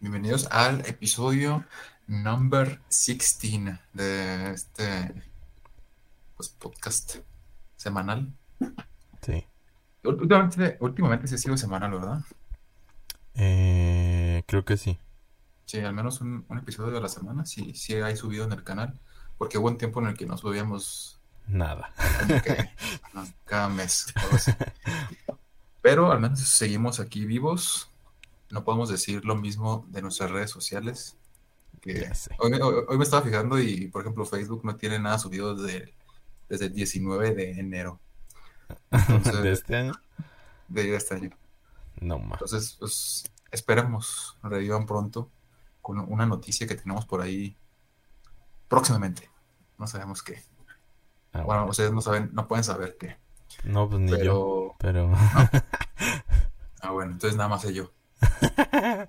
Bienvenidos al episodio number 16 de este pues, podcast semanal. Sí. Últimamente, últimamente sí ha sido semanal, ¿verdad? Eh, creo que sí. Sí, al menos un, un episodio de la semana sí, sí hay subido en el canal, porque hubo un tiempo en el que no subíamos Nada. que cada mes. Pero al menos seguimos aquí vivos. No podemos decir lo mismo de nuestras redes sociales. que hoy, me- hoy- hoy me estaba fijando y, por ejemplo, Facebook no tiene nada subido desde, desde el 19 de enero Entonces- ¿De este año? de este año. No más. Entonces, pues, esperemos revivan pronto con una noticia que tenemos por ahí próximamente. No sabemos qué. Ah, Bueno, bueno. ustedes no saben, no pueden saber qué. No, pues ni yo. Pero, Pero. ah, bueno, entonces nada más sé yo.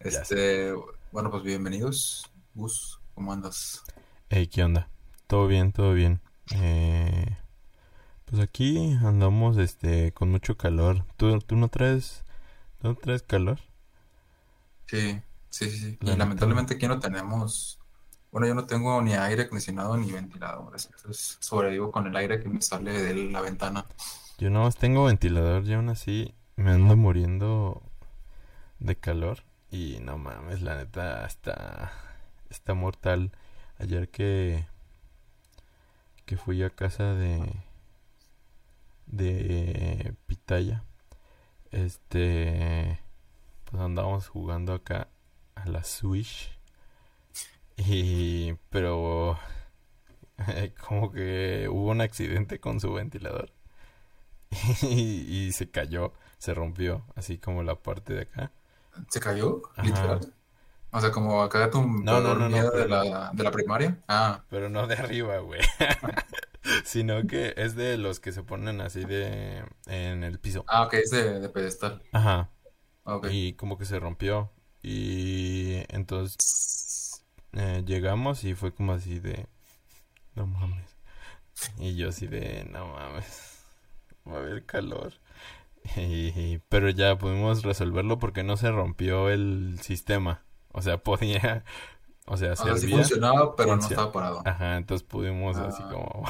Este, bueno, pues bienvenidos. Gus, ¿cómo andas? Hey, ¿qué onda? Todo bien, todo bien. Eh, pues aquí andamos este con mucho calor. ¿Tú, tú no traes tú no traes calor? Sí, sí, sí, sí. Y lamentablemente aquí no tenemos, bueno, yo no tengo ni aire acondicionado ni ventilador. Entonces sobrevivo con el aire que me sale de la ventana. Yo no tengo ventilador y aún así me ando muriendo de calor. Y no mames, la neta está, está mortal. Ayer que, que fui a casa de, de Pitaya, este, pues andábamos jugando acá a la Switch. Y, pero, como que hubo un accidente con su ventilador. y, y se cayó, se rompió, así como la parte de acá. ¿Se cayó? Ajá. Literal. O sea, como acá tu No, no, no, no, miedo de la, de la primaria. Ah, Pero no de arriba, güey. Sino que es de los que se ponen así de en el piso. ah, ok, es de, de pedestal. Ajá. Ok. Y como que se rompió. Y entonces eh, llegamos y fue como así de no mames. Y yo así de no mames. Va a haber calor. Y, pero ya pudimos resolverlo porque no se rompió el sistema. O sea, podía, o sea, O sea, sí funcionaba, pero no estaba parado. Ajá, entonces pudimos así Ah. como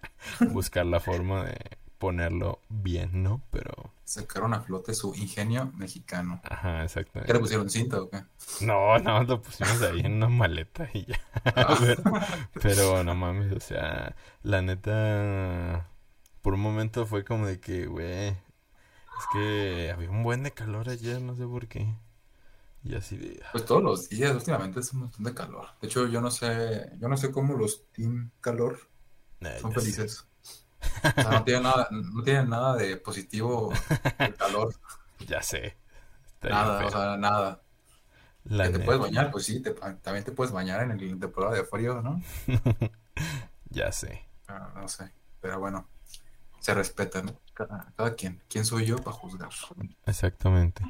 buscar la forma de ponerlo bien, ¿no? Pero, Sacaron a flote su ingenio mexicano. ajá, ¿Qué le exactamente. pusieron cinta o qué? No, no, lo pusimos ahí en una maleta y ya. Ah. Pero, pero no mames, o sea, la neta, por un momento fue como de que, güey, es que había un buen de calor ayer, no sé por qué. Y así de, Pues todos los días, últimamente es un montón de calor. De hecho, yo no sé, yo no sé cómo los team calor "Ay, son ya sé". felices. O sea, no tienen nada, no tienen nada de positivo el calor, Ya sé. Nada, o sea, nada. La Que te neta, puedes bañar, pues sí, te- también te puedes bañar en el temporada de frío, ¿no? ya sé. Ah, no sé, pero bueno, se respeta, ¿no? Cada, cada quien. ¿Quién soy yo para juzgar? Exactamente.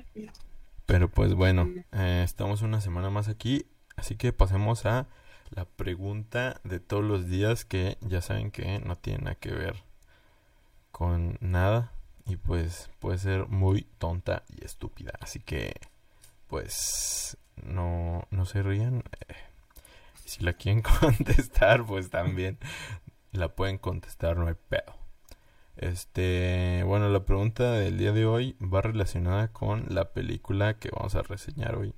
Pero pues bueno, eh, estamos una semana más aquí, así que pasemos a la pregunta de todos los días que ya saben que no tiene nada que ver con nada y pues puede ser muy tonta y estúpida. Así que pues no, no se rían. eh, si la quieren contestar, pues también la pueden contestar, no hay pedo. Este, bueno, la pregunta del día de hoy va relacionada con la película que vamos a reseñar hoy.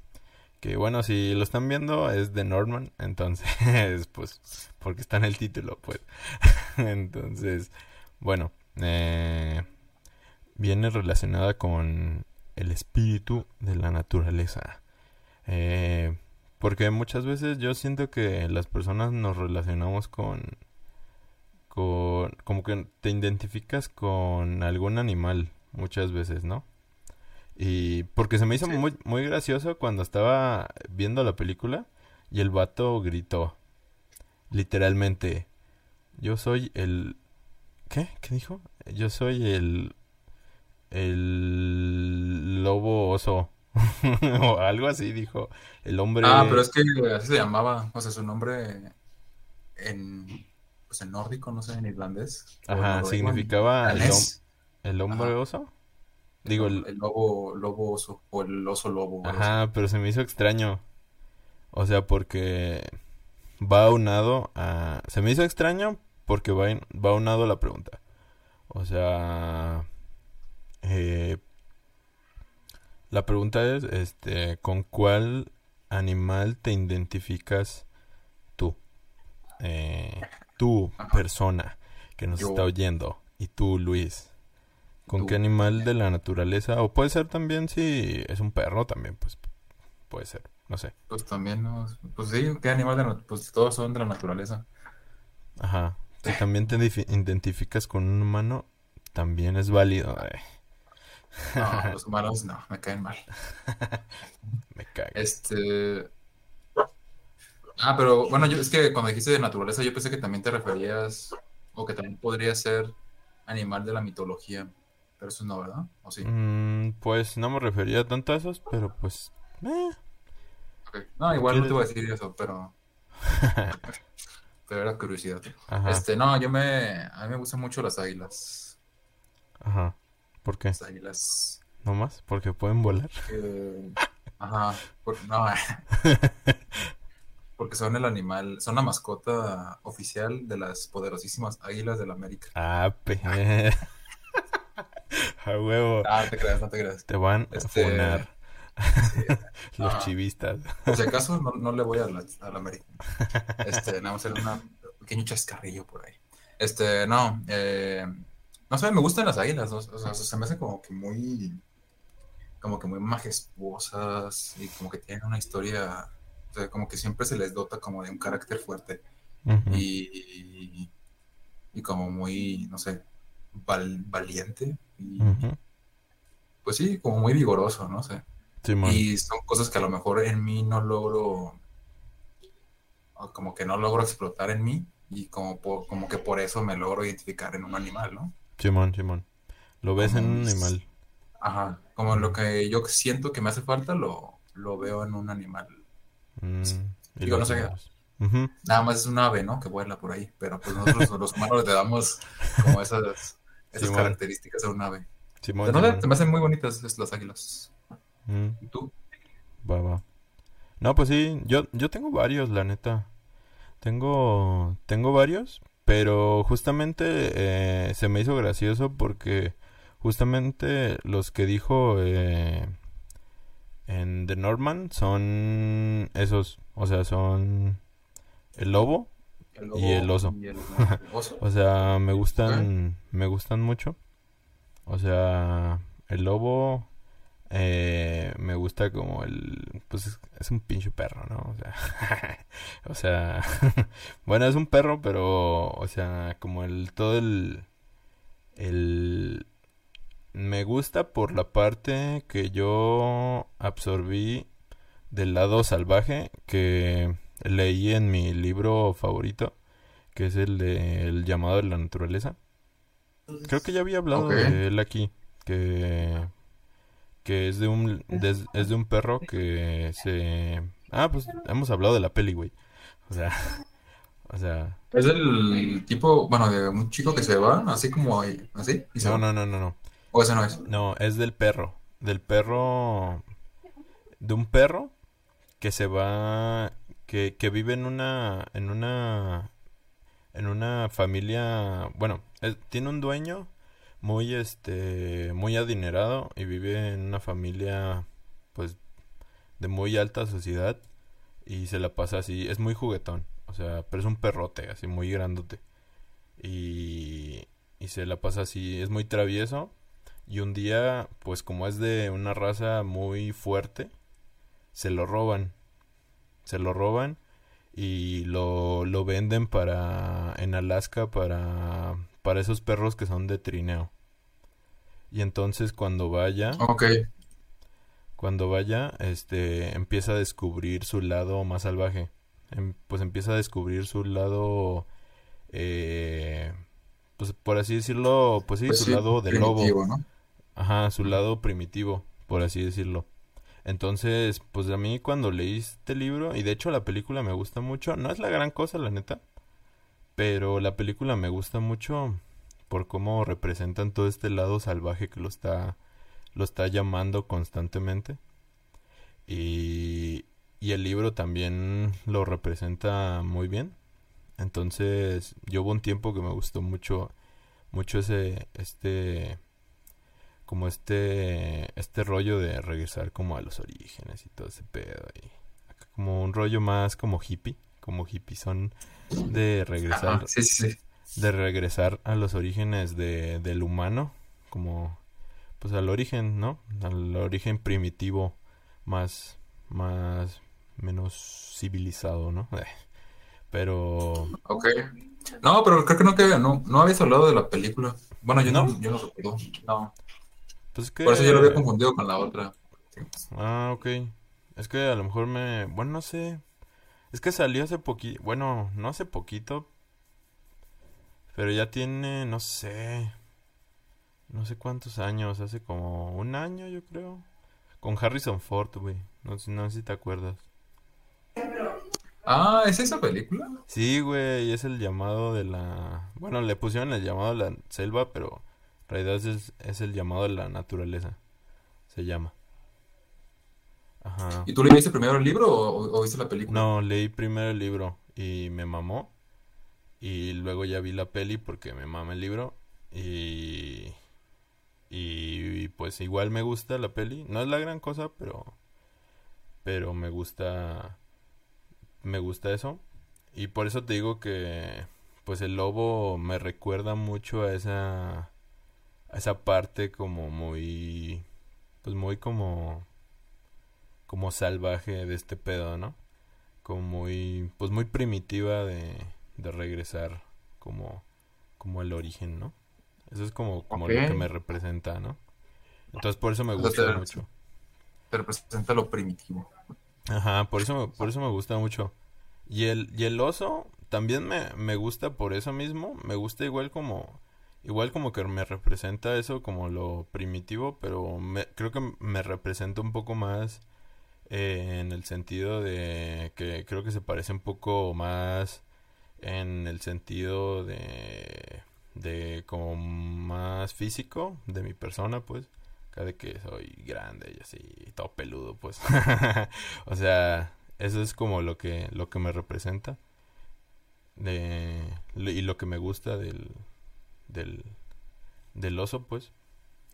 Que bueno, si lo están viendo es de Norman, entonces, pues, porque está en el título, pues. Entonces, bueno, eh, viene relacionada con el espíritu de la naturaleza. Eh, porque muchas veces yo siento que las personas nos relacionamos con con como que te identificas con algún animal muchas veces, ¿no? Y porque se me hizo Sí. muy muy gracioso cuando estaba viendo la película y el vato gritó literalmente yo soy el ¿qué? ¿Qué dijo? Yo soy el el lobo oso o algo así dijo el hombre Ah, pero es que así se llamaba, o sea, su nombre en, pues en nórdico, no sé, en irlandés. Ajá, noruego, en significaba el, el hombre Ajá. oso. Digo, el, el lobo, lobo oso o el oso lobo. ajá, pero se me hizo extraño. O sea, porque va aunado a... Se me hizo extraño porque va, va aunado a la pregunta. O sea, eh, la pregunta es, este, ¿con cuál animal te identificas tú? Eh, tú, Ajá. persona que nos Yo. está oyendo, y tú, Luis. ¿Con Tú. qué animal de la naturaleza? O puede ser también si es un perro también, pues puede ser, no sé. Pues también, ¿no? Pues sí, ¿qué animal de nat- Pues todos son de la naturaleza. Ajá. Si también te identificas con un humano, también es válido. Ay, No, los humanos no, me caen mal. me cago. Este. Ah, pero bueno, yo es que cuando dijiste de naturaleza, yo pensé que también te referías, o que también podría ser animal de la mitología. Pero eso no, ¿verdad? ¿O sí? Mm, pues no me refería tanto a esos, pero pues... eh. No, igual no te voy a decir eso, pero, pero era curiosidad. Ajá, Este, no, yo me, a mí me gustan mucho las águilas. ajá. ¿Por qué? Las águilas. ¿No más? Porque pueden volar. que- ajá, por- no, porque son el animal, son la mascota oficial de las poderosísimas águilas del América. Ah, pe... A huevo. Ah, no te creas, no te creas. Te van a Este, funar sí, los Ah. chivistas. por si acaso no, no le voy a la, a la América. Este, nada más era un pequeño chascarrillo por ahí. Este, no, eh, no sé, me gustan las águilas, ¿no? O sea, se me hacen como que muy, como que muy majestuosas y como que tienen una historia, o sea, como que siempre se les dota como de un carácter fuerte y, y como muy, no sé, val- valiente y pues sí, como muy vigoroso, no sé. Y son cosas que a lo mejor en mí no logro, como que no logro explotar en mí y como, por- como que por eso me logro identificar en un animal, ¿no? Simón, Simón. Lo ves en un animal. Ajá, como lo que yo siento que me hace falta, lo, lo veo en un animal. Mm, Digo, no sé qué-. Nada más es un ave, ¿no? Que vuela por ahí, pero pues nosotros los humanos le damos como esas, esas características a un ave. Simón, Pero no sé, Simón. se me hacen muy bonitas las águilas. Mm. ¿Y tú? Va, va. No, pues sí, yo, yo tengo varios, la neta. Tengo, tengo varios, pero justamente eh, se me hizo gracioso porque justamente los que dijo eh, en The Norman son esos, o sea, son el lobo, El Y el oso. y el oso. o sea, me gustan, me gustan mucho. O sea, el lobo eh, me gusta como el, pues es, es un pinche perro, ¿no? O sea, o sea, bueno, es un perro, pero, o sea, como el, todo el, el, me gusta por la parte que yo absorbí del lado salvaje que leí en mi libro favorito, que es el de El llamado de la naturaleza. Creo que ya había hablado de él aquí, que que es de un de- es de un perro que se ah pues hemos hablado de la peli güey o sea o sea Es el tipo, bueno, de un chico que se va, así como ahí, así, y se no va. no no no no O ese no es. no es del perro. Del perro de un perro que se va que, que vive en una en una en una familia bueno tiene un dueño muy este muy adinerado y vive en una familia pues de muy alta sociedad y se la pasa así. Es muy juguetón o sea pero es un perrote así muy grandote. Y y se la pasa así. Es muy travieso y un día pues como es de una raza muy fuerte se lo roban se lo roban y lo, lo venden para en Alaska para para esos perros que son de trineo. Y entonces cuando vaya, cuando vaya, este empieza a descubrir su lado más salvaje. Em- pues empieza a descubrir su lado eh, pues por así decirlo, pues sí, pues su sí, lado de lobo. ¿no? Ajá, su lado primitivo, por así decirlo. Entonces, pues a mí cuando leí este libro, y de hecho la película me gusta mucho, no es la gran cosa, la neta, pero la película me gusta mucho por cómo representan todo este lado salvaje que lo está, lo está llamando constantemente. Y, y el libro también lo representa muy bien. Entonces, yo hubo un tiempo que me gustó mucho, mucho ese, este, como este, este rollo de regresar como a los orígenes y todo ese pedo. Y como un rollo más como hippie, como hippie son de regresar, sí, sí, de regresar a los orígenes de, del humano, como, pues al origen, ¿no? Al origen primitivo más, más, menos civilizado, ¿no? Pero... Ok. No, pero creo que no, que, no, no habías hablado de la película. Bueno, yo no, yo no recuerdo. No. Pues que... Por eso yo lo había confundido con la otra. Ah, ok. Es que a lo mejor me... Bueno, no sé. Es que salió hace poquito... Bueno, no hace poquito. Pero ya tiene, no sé... No sé cuántos años. Hace como un año, yo creo. Con Harrison Ford, güey. No, no sé si te acuerdas. Ah, ¿es esa película? Sí, güey, es el llamado de la... Bueno, le pusieron el llamado de la selva, pero realidad es, es el llamado de la naturaleza. Se llama. Ajá. ¿Y tú leíste primero el libro o, o viste la película? No, leí primero el libro y me mamó. Y luego ya vi la peli porque me mama el libro. Y... Y pues igual me gusta la peli. No es la gran cosa, pero... Pero me gusta me gusta eso. Y por eso te digo que pues el lobo me recuerda mucho a esa esa parte como muy pues muy como como salvaje de este pedo, ¿no? Como muy pues muy primitiva de, de regresar como como el origen, ¿no? Eso es como como lo que me representa, ¿no? Entonces por eso me gusta mucho. Te representa lo primitivo. Ajá, por eso, me, por eso me gusta mucho. Y el, y el oso también me, me gusta por eso mismo. Me gusta igual como... Igual como que me representa eso como lo primitivo, pero me, creo que me representa un poco más eh, en el sentido de que creo que se parece un poco más en el sentido de de como más físico de mi persona pues cada que soy grande y así, todo peludo, pues. o sea, eso es como lo que, lo que me representa. De, y lo que me gusta del, del, del oso, pues.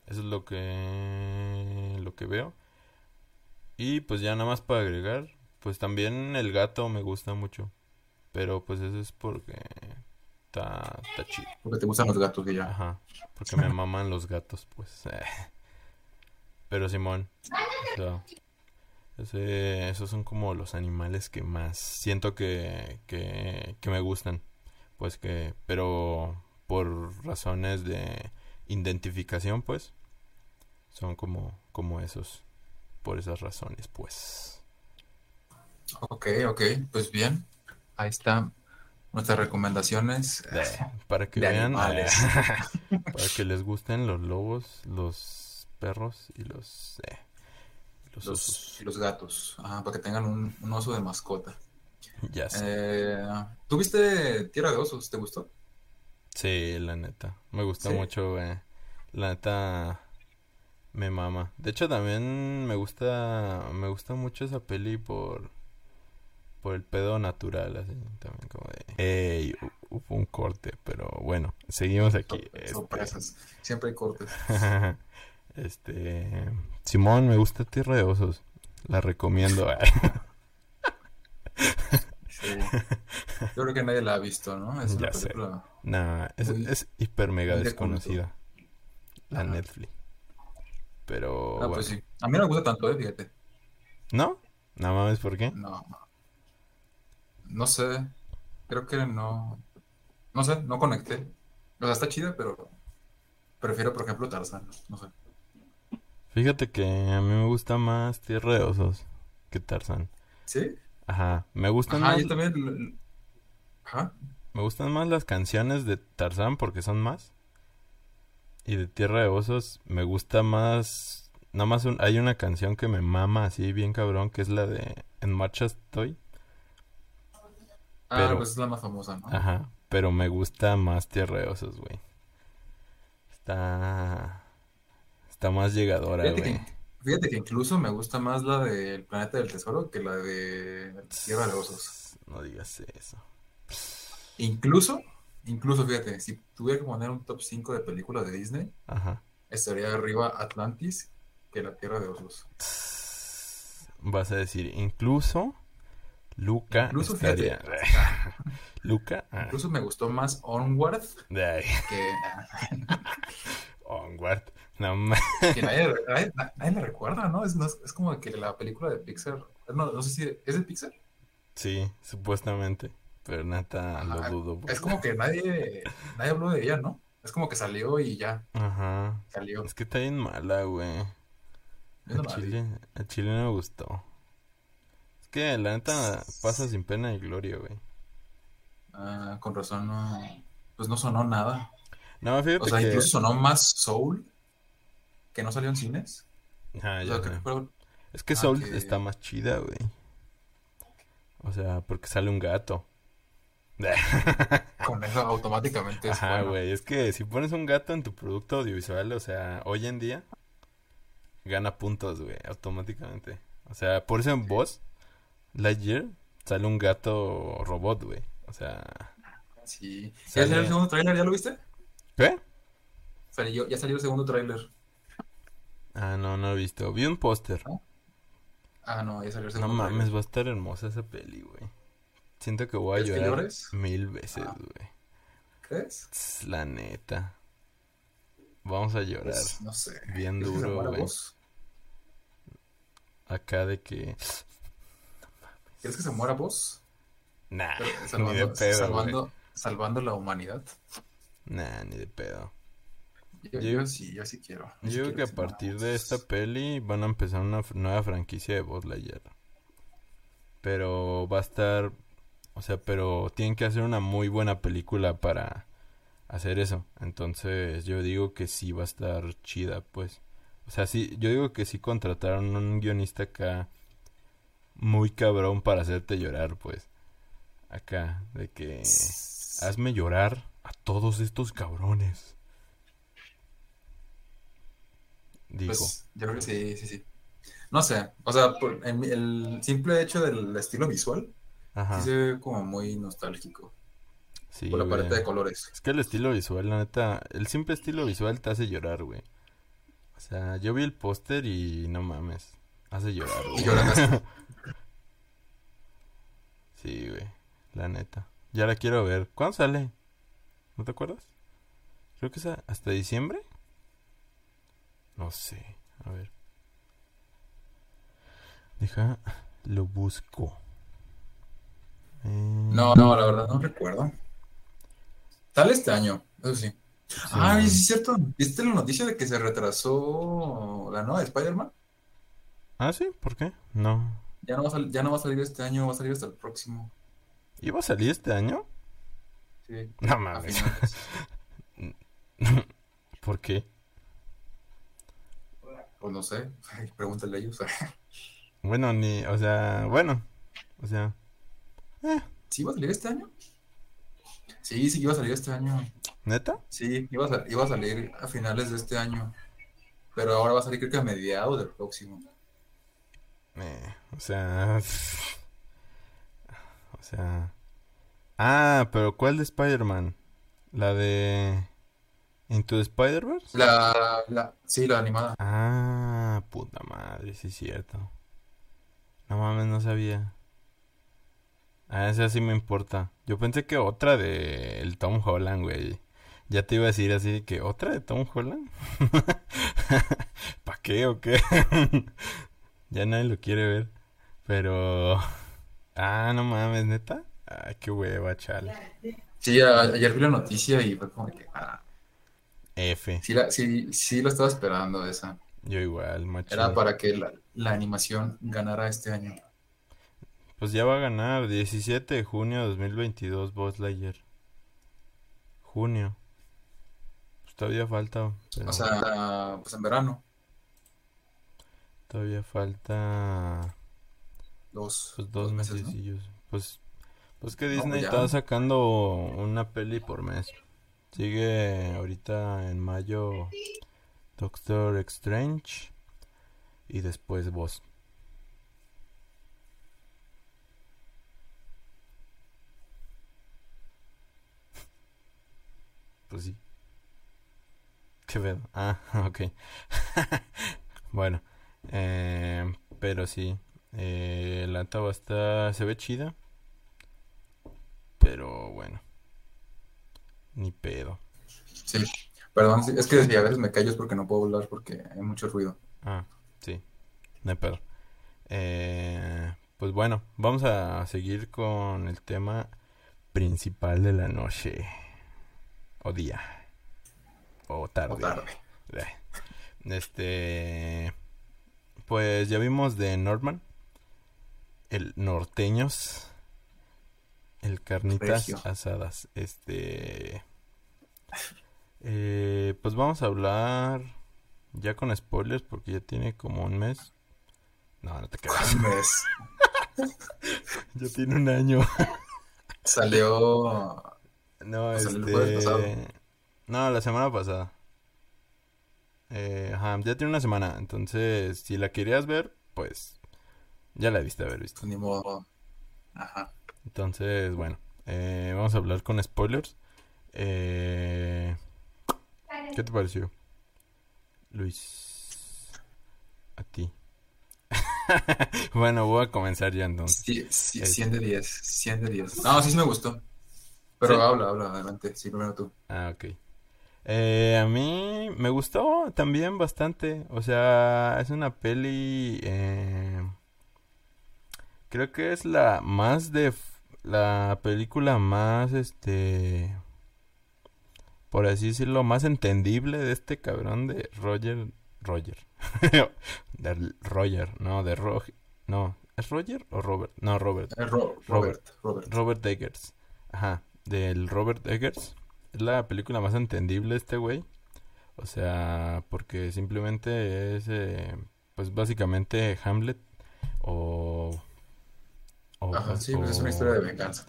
Eso es lo que, lo que veo. Y pues ya nada más para agregar, pues también el gato me gusta mucho. Pero pues eso es porque está, está chido. Porque te gustan los gatos que ya. Ajá. Porque me maman los gatos, pues. Pero Simón, esos son como los animales que más siento que, que, que me gustan. Pues que, pero por razones de identificación, pues, son como, como esos, por esas razones, pues. Ok, ok, pues bien, ahí están nuestras recomendaciones para que vean, para que les gusten los lobos, los perros y los, eh, los, los gatos, para que tengan un, oso de mascota. Ya sé. Eh, ¿Tuviste Tierra de Osos? ¿Te gustó? Sí, la neta. Me gusta mucho, eh. La neta me mama. De hecho, también me gusta me gusta mucho esa peli por por el pedo natural, así también como de, hey, hubo un corte, pero bueno, seguimos aquí. Sorpresas, siempre hay cortes. Este. Simón, me gusta Tierra de Osos. La recomiendo. sí. Yo creo que nadie la ha visto, ¿no? Es una ya película. Sé. es, es, hiper mega desconocida. La Netflix. Pero. Ah, pues sí. A mí no me gusta tanto, ¿eh? Fíjate. ¿No? Nada más, ¿por qué? No. No sé. Creo que no. No sé, no conecté. O sea, está chida, pero. Prefiero, por ejemplo, Tarzan. No sé. Fíjate que a mí me gusta más Tierra de Osos que Tarzán. ¿Sí? Ajá, me gustan Ajá, más... yo también... Ajá. Me gustan más las canciones de Tarzán porque son más. Y de Tierra de Osos me gusta más... Nada más hay una canción que me mama así bien cabrón que es la de En Marcha Estoy. Ah, pero... pues es la más famosa, ¿no? Ajá, pero me gusta más Tierra de Osos, güey. Está Está más llegadora, Fíjate güey. que, fíjate que incluso me gusta más la del Planeta del Tesoro que la de Tierra de Osos. No digas eso. Incluso, incluso, fíjate, si tuviera que poner un top 5 de películas de Disney, Ajá. estaría arriba Atlantis que la Tierra de Osos. Vas a decir, incluso Luca Incluso, estaría. fíjate, Luca. Ah, incluso me gustó más Onward de ahí. que, Onward. No ma- que nadie, nadie- nadie la recuerda, ¿no? Es, no es como que la película de Pixar, no, no sé si es de Pixar. Sí, supuestamente. Pero neta, lo Ajá, dudo. Es como que nadie, nadie habló de ella, ¿no? Es como que salió y ya, Ajá. salió. Es que está bien mala, güey. No A. Chile, a Chile no me gustó. Es que la neta pasa sin pena y gloria, güey. Ah, con razón, no, pues no sonó nada. No, O fíjate sea, que. incluso sonó más Soul, que no salió en cines. Ah, O ya sea, que Es que ah, Soul que- está más chida, güey. O sea, porque sale un gato. con eso automáticamente es Ajá, bueno. güey. Es que si pones un gato en tu producto audiovisual, o sea, hoy en día, gana puntos, güey, automáticamente. O sea, por eso en voz, Lightyear, sale un gato robot, güey. O sea, Sí. ¿Ya salió el segundo tráiler? ¿Ya lo viste? ¿qué? Salió, ya salió el segundo tráiler. Ah, no, no lo he visto. Vi un póster. Ah, no, ya salió el No segundo mames, tráiler. va a estar hermosa esa peli, güey. Siento que voy a ¿Quieres que llorar mil veces, Ah. güey. ¿Crees? Tss, La neta. Vamos a llorar. Pues, no sé. Bien ¿Crees duro, güey. Acá de que... ¿Crees que se muera vos? Nah, Pero, ni de salvando, pedo, la humanidad. Nah, ni de pedo. Yo, Yo- yo sí, yo sí quiero. Yo creo que a partir de esta peli van a empezar una nueva franquicia de Buzz Lightyear. Pero va a estar, o sea, pero tienen que hacer una muy buena película para hacer eso. Entonces, yo digo que sí va a estar chida, pues. O sea, sí, yo digo que sí contrataron un guionista acá muy cabrón para hacerte llorar, pues. Acá, de que hazme llorar a todos estos cabrones. Dijo. Pues, yo creo que sí, sí, sí. No sé, o sea, el simple hecho del estilo visual, Ajá. sí se ve como muy nostálgico. Sí, por la güey. paleta de colores. Es que el estilo visual, la neta, el simple estilo visual te hace llorar, güey. O sea, yo vi el póster y no mames, hace llorar, Y güey. lloraste. Sí, güey, la neta. Ya la quiero ver. ¿Cuándo sale? ¿No te acuerdas? Creo que es hasta diciembre. No sé, a ver. Deja, lo busco. Eh, No, no, la verdad no recuerdo. Sale este año, eso sí. sí, Ah, sí, es cierto. ¿Viste la noticia de que se retrasó la nueva de Spider-Man? Ah, sí, ¿por qué? No. Ya no va a ya no va a salir este año, va a salir hasta el próximo. ¿Iba a salir este año? Sí, No mames. ¿Por qué? Pues no sé, pregúntale a ellos. Bueno, ni, o sea, bueno, o sea, ¿Sí iba a salir este año? Sí, sí iba a salir este año. ¿neta? Sí, iba a, iba a salir a finales de este año. Pero ahora va a salir creo que a mediados del próximo. Eh, o sea, o sea, ah, pero ¿cuál de Spider-Man? La de Into the Spider-Verse? La, la, sí, la animada. Ah, puta madre, sí es cierto. No mames, no sabía. Ah, esa sí me importa. Yo pensé que otra de el Tom Holland, güey. Ya te iba a decir así que otra de Tom Holland. ¿Para qué o qué? ya nadie lo quiere ver. Pero ah, no mames, neta. Ay, qué hueva, chale. Sí, a- ayer vi la noticia y fue como que, ah, F. sí, la, sí, sí lo estaba esperando esa. Yo igual, macho. Era para que la, la animación ganara este año. Pues ya va a ganar 17 de junio de 2022 Buzz Lightyear. Junio. Pues todavía falta, pero O sea, pues en verano, todavía falta dos, pues dos dos meses. Pues pues que Disney pues está sacando una peli por mes. Sigue ahorita en mayo Doctor Strange y después vos. Pues sí. ¿Qué pedo? Ah, ok. bueno, eh, pero sí. Eh, la taba está. Se ve chida. Pero bueno. Ni pedo. Sí. Perdón, es que a veces me callo es porque no puedo hablar porque hay mucho ruido. Ah, sí. No hay pedo. Eh, pues bueno, vamos a seguir con el tema principal de la noche. O día. O tarde. O tarde. Este. Pues ya vimos de Norman. El norteños. El carnitas Regio. asadas. Este. eh, pues vamos a hablar ya con spoilers porque ya tiene como un mes. No, no te creas. Un mes. Ya tiene un año. Salió. No, O sea, el jueves pasado. este. No, la semana pasada. Eh, ajá, ya tiene una semana. Entonces, si la querías ver, pues. Ya la debiste haber visto. Pues ni modo. Ajá. Entonces, bueno. eh, vamos a hablar con spoilers. Eh, ¿Qué te pareció? Luis. A ti. bueno, voy a comenzar ya entonces. Sí, sí, Es- 100 de 10. 100 de 10. No, sí, sí me gustó. Pero ¿Sí? habla, habla, adelante. Sí, primero tú. Ah, ok. Eh, a mí me gustó también bastante. O sea, es una peli. eh, creo que es la más de. La película más, este. Por así decirlo, más entendible de este cabrón de Roger. Roger. de Roger, no, de Roger. No, ¿es Roger o Robert? No, Robert. Eh, Ro- Robert, Robert. Robert Eggers. Ajá, del Robert Eggers. Es la película más entendible este güey. O sea, porque simplemente es, eh, pues básicamente Hamlet o... o Ajá, sí, pues es una historia de venganza.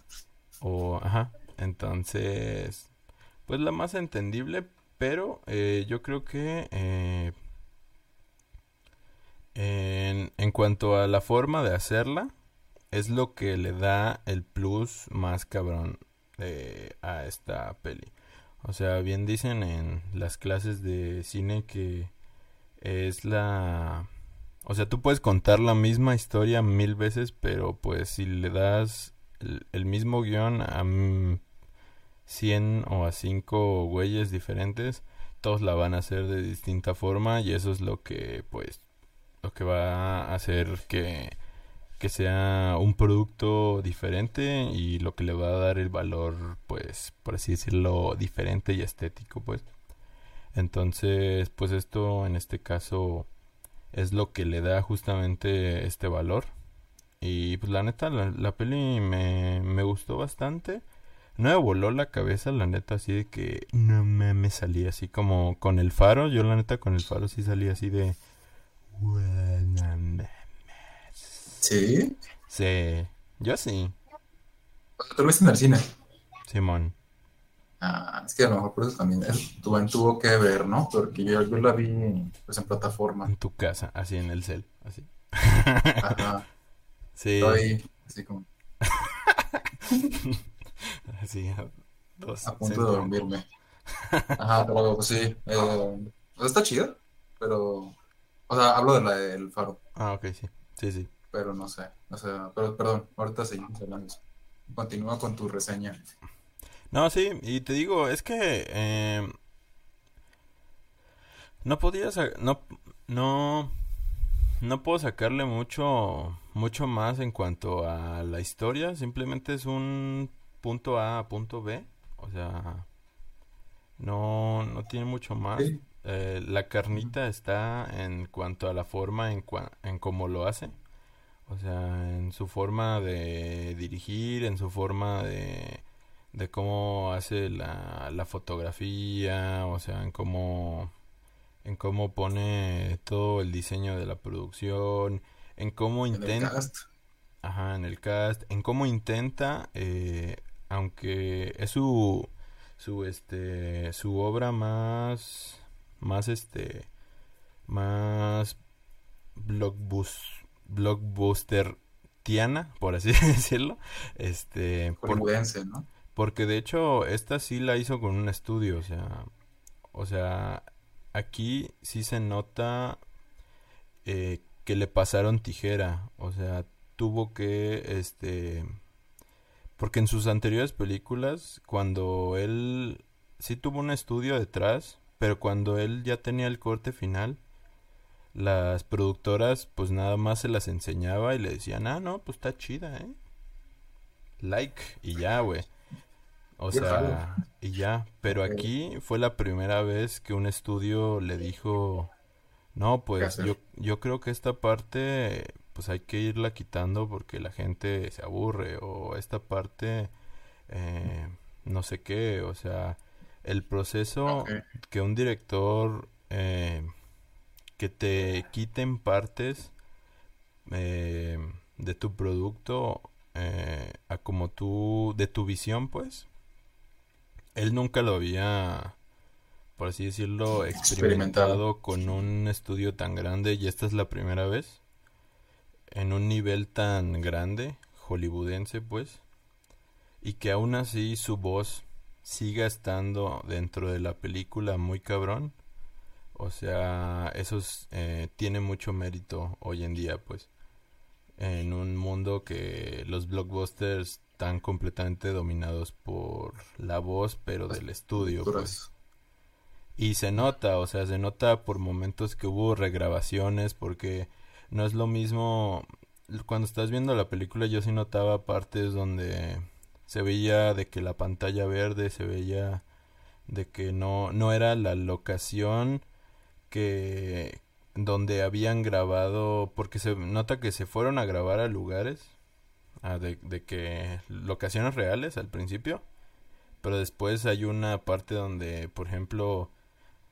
o, ajá, entonces, pues la más entendible, pero eh, yo creo que eh, en, en cuanto a la forma de hacerla, es lo que le da el plus más cabrón a esta peli. O sea, bien dicen en las clases de cine que es la... O sea, tú puedes contar la misma historia mil veces, pero pues si le das el, mismo guion a mm, 100 o a 5 güeyes diferentes, todos la van a hacer de distinta forma y eso es lo que pues lo que va a hacer que que sea un producto diferente y lo que le va a dar el valor pues por así decirlo diferente y estético pues entonces pues esto en este caso es lo que le da justamente este valor y pues la neta, la, la peli me, me gustó bastante. No me voló la cabeza, la neta, así de que no me, me salí así como con el faro. Yo la neta con el faro sí salí así de... "Buena mames". Sí. Sí, yo sí, ¿Tú lo viste en el cine? Simón. Ah, es que a lo mejor por eso también el- tu tuvo que ver, ¿no? Porque yo, yo la vi pues en plataforma. En tu casa, así en el cel, así. Ajá. Sí, Estoy así como así a dos a punto de dormirme. Ajá, pero pues sí. eh, pues, está chido, pero. O sea, hablo de la del faro, Ah, ok, sí, sí, sí. Pero no sé. O sea, pero perdón, ahorita seguimos hablando. Continúa con tu reseña. No, sí, y te digo, es que eh, no podía no no no puedo sacarle mucho mucho más en cuanto a la historia, simplemente es un punto A a punto B, o sea, no no tiene mucho más. Sí. Eh, la carnita está en cuanto a la forma en cua- en cómo lo hace. O sea, en su forma de dirigir, en su forma de, de cómo hace la, la fotografía, o sea, en cómo, en cómo pone todo el diseño de la producción, en cómo En el intenta, cast. ajá, en el cast, en cómo intenta, eh, aunque es su, su, este, su obra más, más, este, más blockbus, blockbuster tiana, por así decirlo. Este, por- Hollywoodense, ¿no? porque de hecho esta sí la hizo con un estudio, o sea, o sea, aquí sí se nota eh, que le pasaron tijera, o sea, tuvo que, este, porque en sus anteriores películas, cuando él sí tuvo un estudio detrás, pero cuando él ya tenía el corte final, las productoras pues nada más se las enseñaba y le decían, ah, no, pues está chida, ¿eh? Like, y ya, güey. O sea, y ya. Pero aquí fue la primera vez que un estudio le dijo, no, pues yo, yo creo que esta parte pues hay que irla quitando porque la gente se aburre o esta parte eh, no sé qué, o sea, el proceso que un director eh, que te quiten partes eh, de tu producto eh, a como tú de tu visión pues él nunca lo había por así decirlo experimentado Experimentado. con un estudio tan grande y esta es la primera vez en un nivel tan grande hollywoodense pues y que aún así su voz siga estando dentro de la película muy cabrón. O sea, eso es, eh, tiene mucho mérito hoy en día, pues. En un mundo que los blockbusters están completamente dominados por la voz, pero del estudio, pues. Y se nota, o sea, se nota por momentos que hubo regrabaciones, porque no es lo mismo. Cuando estás viendo la película, yo sí notaba partes donde se veía de que la pantalla verde, se veía de que no, no era la locación que donde habían grabado, porque se nota que se fueron a grabar a lugares, ah, de, de que locaciones reales al principio, pero después hay una parte donde, por ejemplo,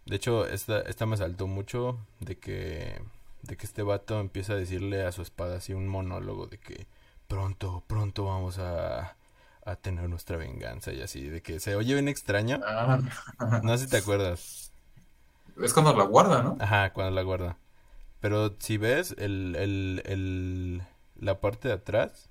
de hecho, esta, esta me saltó mucho de que, de que este vato empieza a decirle a su espada así un monólogo de que pronto, pronto vamos a, a tener nuestra venganza y así, de que se oye bien extraño. Ah, No sé si te acuerdas. Es cuando la guarda, ¿no? Ajá, cuando la guarda. Pero si ves, el, el, el, la parte de atrás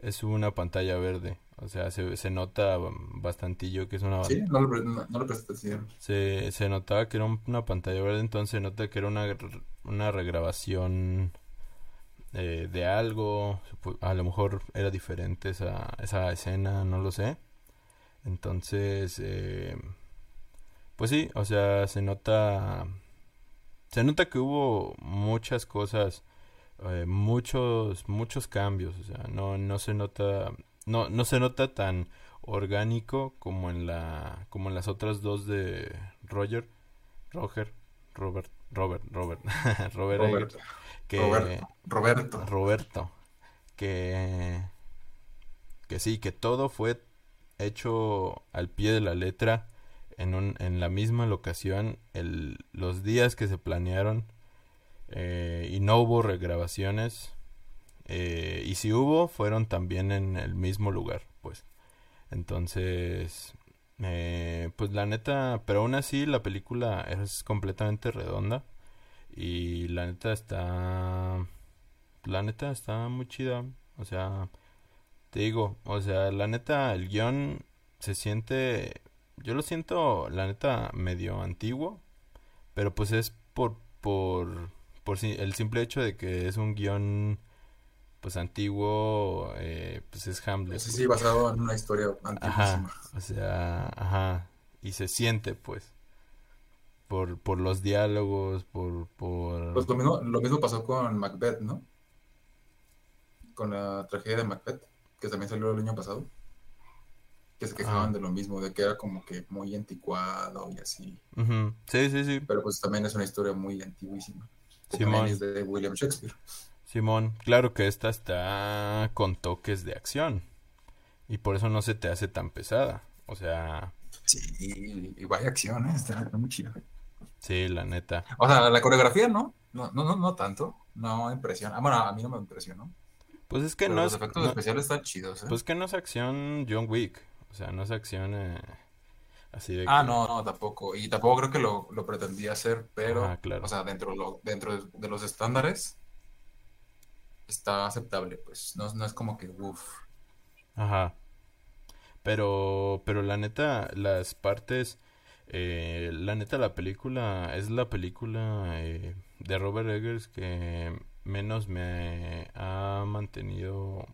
es una pantalla verde. O sea, se, se nota bastantillo que es una Sí, no no, no le presté. Se, se notaba que era un- una pantalla verde, entonces se nota que era una, una regrabación eh, de algo. A lo mejor era diferente esa, esa escena, no lo sé. Entonces, eh, pues sí, o sea, se nota. Se nota que hubo muchas cosas, eh, muchos, muchos cambios. O sea, no, no se nota. No, no se nota tan orgánico como en la como en las otras dos de Roger Roger Robert Robert Robert Robert que Roberto, Roberto. Roberto que que sí que todo fue hecho al pie de la letra en en la misma locación el los días que se planearon eh, y no hubo regrabaciones eh, y si hubo fueron también en el mismo lugar pues. Entonces, eh, pues la neta, pero aún así la película es completamente redonda y la neta está, la neta está muy chida, o sea, te digo, o sea, la neta el guion se siente, yo lo siento, la neta medio antiguo, pero pues es por, por, por si- el simple hecho de que es un guion pues antiguo, eh, pues es Hamlet. Sí, sí, basado en una historia Ajá, antiguísima. o sea, ajá, y se siente pues por por los diálogos, por por Pues lo mismo, lo mismo pasó con Macbeth, ¿no? Con la tragedia de Macbeth, que también salió el año pasado. Que se quejaban Ah. de lo mismo, de que era como que muy anticuado y así. Sí, sí, sí. Pero pues también es una historia muy antiguísima. Simón. también es de William Shakespeare. Simón, claro que esta está con toques de acción y por eso no se te hace tan pesada. O sea, Sí, y vaya acción, ¿eh? Está, muy chido. sí, la neta. O sea, la coreografía no, no, no, no, no tanto. No impresiona. Ah, bueno, a mí no me impresionó. Pues es que Pero no los es efectos no- especiales están chidos, ¿eh? pues que no es acción John Wick, o sea, no es acción eh, Así de Ah, que, no, no, tampoco. Y tampoco creo que lo, lo pretendía hacer, pero, o claro. sea, dentro, lo, dentro de, de los estándares está aceptable, pues. No, no es como que, uff. Ajá. Pero, pero la neta, las partes, eh, la neta, la película es la película eh, de Robert Eggers que menos me ha mantenido,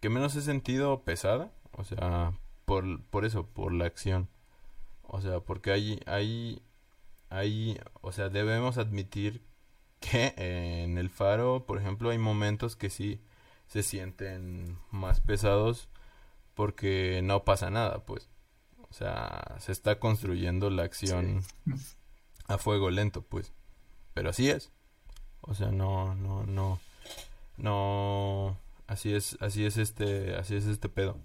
que menos he sentido pesada, o sea, por, por eso, por la acción, o sea, porque hay, hay, hay, o sea, debemos admitir que eh, en el Faro, por ejemplo, hay momentos que sí se sienten más pesados porque no pasa nada, pues. O sea, se está construyendo la Sí. acción a fuego lento, pues. Pero así es. O sea, no, no, no, no. Así es, así es este, así es este pedo.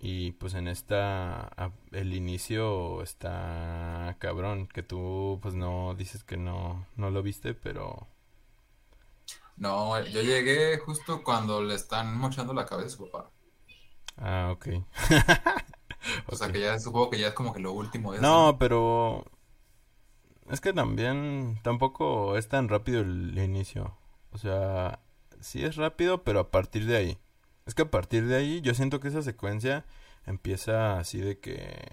Y pues en esta, el inicio está cabrón, que tú pues no dices que no, no lo viste, pero, No, yo llegué justo cuando le están mochando la cabeza a su papá. ah, ok, O sea, que ya supongo que ya es como que lo último de ¿no? pero es que también tampoco es tan rápido el inicio. O sea, sí es rápido, pero a partir de ahí. Es que a partir de ahí yo siento que esa secuencia empieza así de que,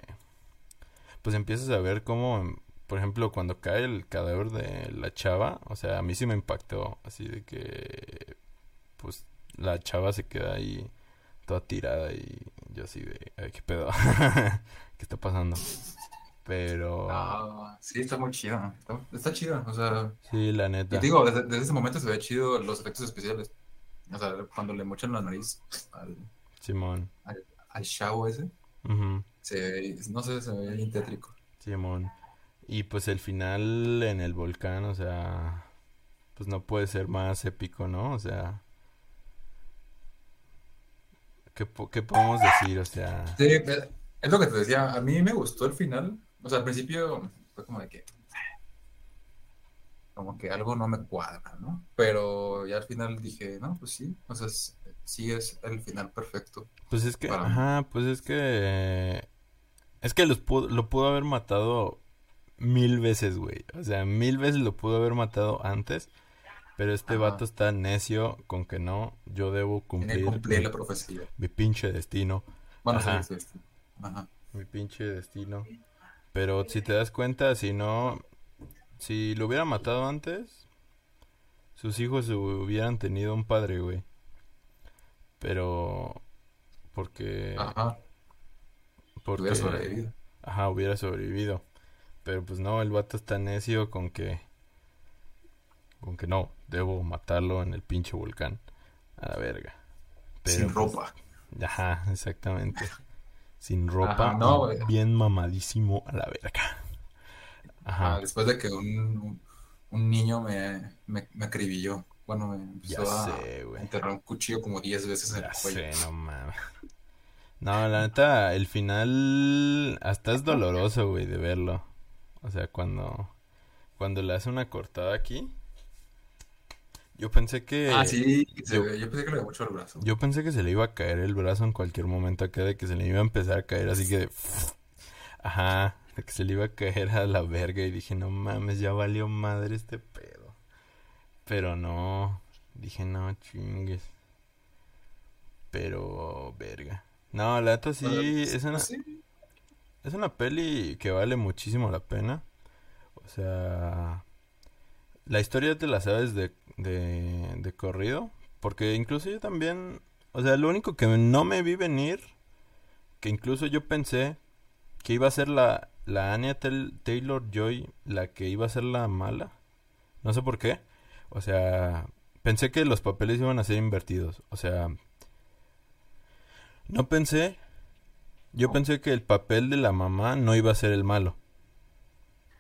pues empiezas a ver cómo, por ejemplo, cuando cae el cadáver de la chava, o sea, a mí sí me impactó, así de que, pues la chava se queda ahí toda tirada y yo así de, ay, qué pedo, ¿qué está pasando? Pero Ah, sí, está muy chido. Está, está chido. O sea, sí, la y te neta, digo, desde, desde ese momento se ve chido los efectos especiales. O sea, cuando le mochan la nariz al, Simón, al, al chavo ese, ujú, se ve, no sé, se ve bien tétrico. Simón. Y pues el final en el volcán, o sea, pues no puede ser más épico, ¿no? O sea, ¿qué, qué podemos decir? O sea, Sí, es es lo que te decía. A mí me gustó el final. O sea, al principio fue como de que, como que algo no me cuadra, ¿no? Pero ya al final dije, no, pues sí. O sea, sí es el final perfecto pues es que, mí. ajá, pues es que, es que los pudo- lo pudo haber matado mil veces, güey. O sea, mil veces lo pudo haber matado antes, pero este vato Ajá. está necio con que no, yo debo cumplir cumplir mi, la profecía. mi pinche destino. Bueno, sí, Ajá, sí, sí. Ajá. mi pinche destino. Pero si te das cuenta, si no, si lo hubiera matado antes, sus hijos hubieran tenido un padre, güey. Pero porque, Ajá. Hubiera porque, sobrevivido. ajá, hubiera sobrevivido. Pero pues no, el vato está necio con que, con que no, debo matarlo en el pinche volcán. A la verga. Sin Pero pues, ropa. ajá, exactamente. Sin Ajá, ropa no, bien mamadísimo a la verga. Ajá, Ajá, después de que un, un, niño me, me, me acribilló. Bueno, me ya empezó a sé, enterrar un cuchillo como 10 veces en Ya el cuello. sé, no mames. No, la neta, el final hasta es doloroso, güey, de verlo. O sea, cuando, cuando le hace una cortada aquí, yo pensé Ah, que, sí, se yo, ve- yo pensé que le había mucho el brazo. yo pensé que se le iba a caer el brazo en cualquier momento acá, de que se le iba a empezar a caer así que ajá, que se le iba a caer a la verga y dije, no mames, ya valió madre este pedo. Pero no, dije, no chingues, pero verga. No, la neta sí, es una, pues es una peli que vale muchísimo la pena. O sea, la historia te la sabes de, de, de corrido. Porque incluso yo también, o sea, lo único que no me vi venir, que incluso yo pensé que iba a ser la, la Anya Taylor Joy la que iba a ser la mala. No sé por qué. O sea, pensé que los papeles iban a ser invertidos. O sea, no pensé, yo pensé que el papel de la mamá no iba a ser el malo.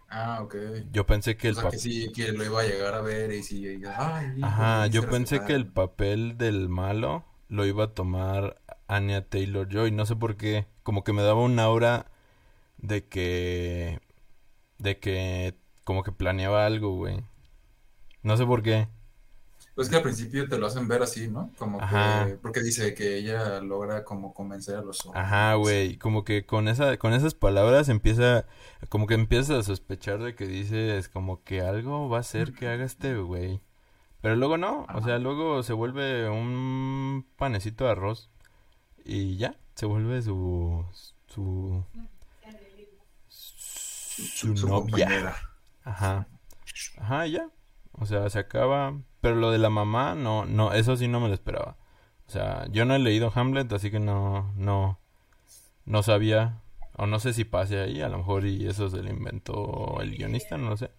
Ah, ok. Yo pensé que O el que papel... sí, que lo iba a llegar a ver y ay, Ajá, debiste yo pensé que el papel del malo lo iba a tomar Anya Taylor-Joy. No sé por qué. Como que me daba un aura de que... De que... Como que planeaba algo, güey. No sé por qué. Pues que al principio te lo hacen ver así, ¿no? Como Ajá. que, porque dice que ella logra como convencer a los Ajá, hombres. güey, como que con esa, con esas palabras empieza, como que empiezas a sospechar de que dices como que algo va a hacer que haga este güey. Pero luego no, o Ajá. sea, luego se vuelve un panecito de arroz y ya, se vuelve su, su, su novia. compañera. Ajá, ajá, ya. O sea, se acaba. Pero lo de la mamá, no, no, eso sí no me lo esperaba. O sea, yo no he leído Hamlet, así que no, no, no sabía. O no sé si pase ahí, a lo mejor y eso se lo inventó el guionista, no lo sé.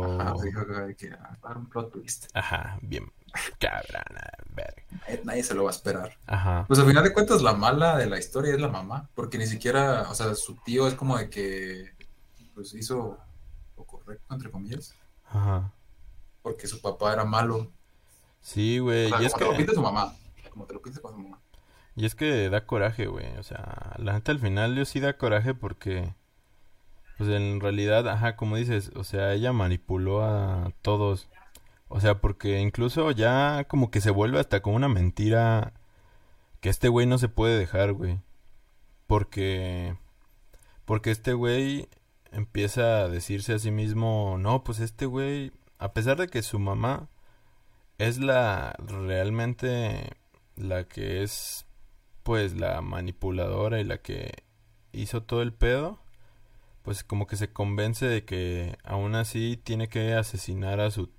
Ajá, Pero, dijo que que dar un plot twist. ajá, bien, cabrona, verga. Nadie, se lo va a esperar. Ajá, Pues al final de cuentas, la mala de la historia es la mamá, porque ni siquiera, o sea, su tío es como de que, pues hizo lo correcto, entre comillas, ajá. porque su papá era malo. Sí, O güey, sea, y es te lo que, pinta su mamá, como te lo pinta con su mamá. y es que da coraje, güey. O sea, la neta al final yo sí da coraje porque... Pues en realidad, ajá, como dices, o sea, ella manipuló a todos. O sea, porque incluso ya como que se vuelve hasta como una mentira que este güey no se puede dejar, güey. Porque porque este güey empieza a decirse a sí mismo, no, pues este güey, a pesar de que su mamá es la realmente la que es pues la manipuladora y la que hizo todo el pedo pues como que se convence de que aún así tiene que asesinar a su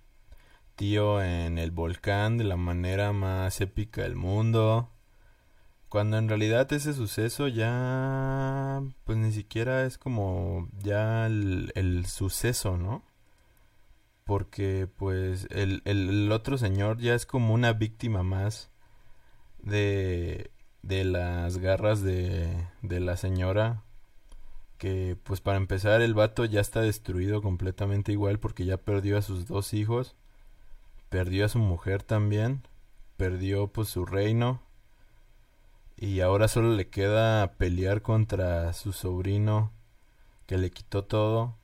tío en el volcán de la manera más épica del mundo. Cuando en realidad ese suceso ya pues ni siquiera es como ya el, suceso, ¿no? Porque pues el, el, el otro señor ya es como una víctima más de, de las garras de, de la señora que pues para empezar el vato ya está destruido completamente igual porque ya perdió a sus dos hijos, perdió a su mujer también, perdió pues su reino y ahora solo le queda pelear contra su sobrino que le quitó todo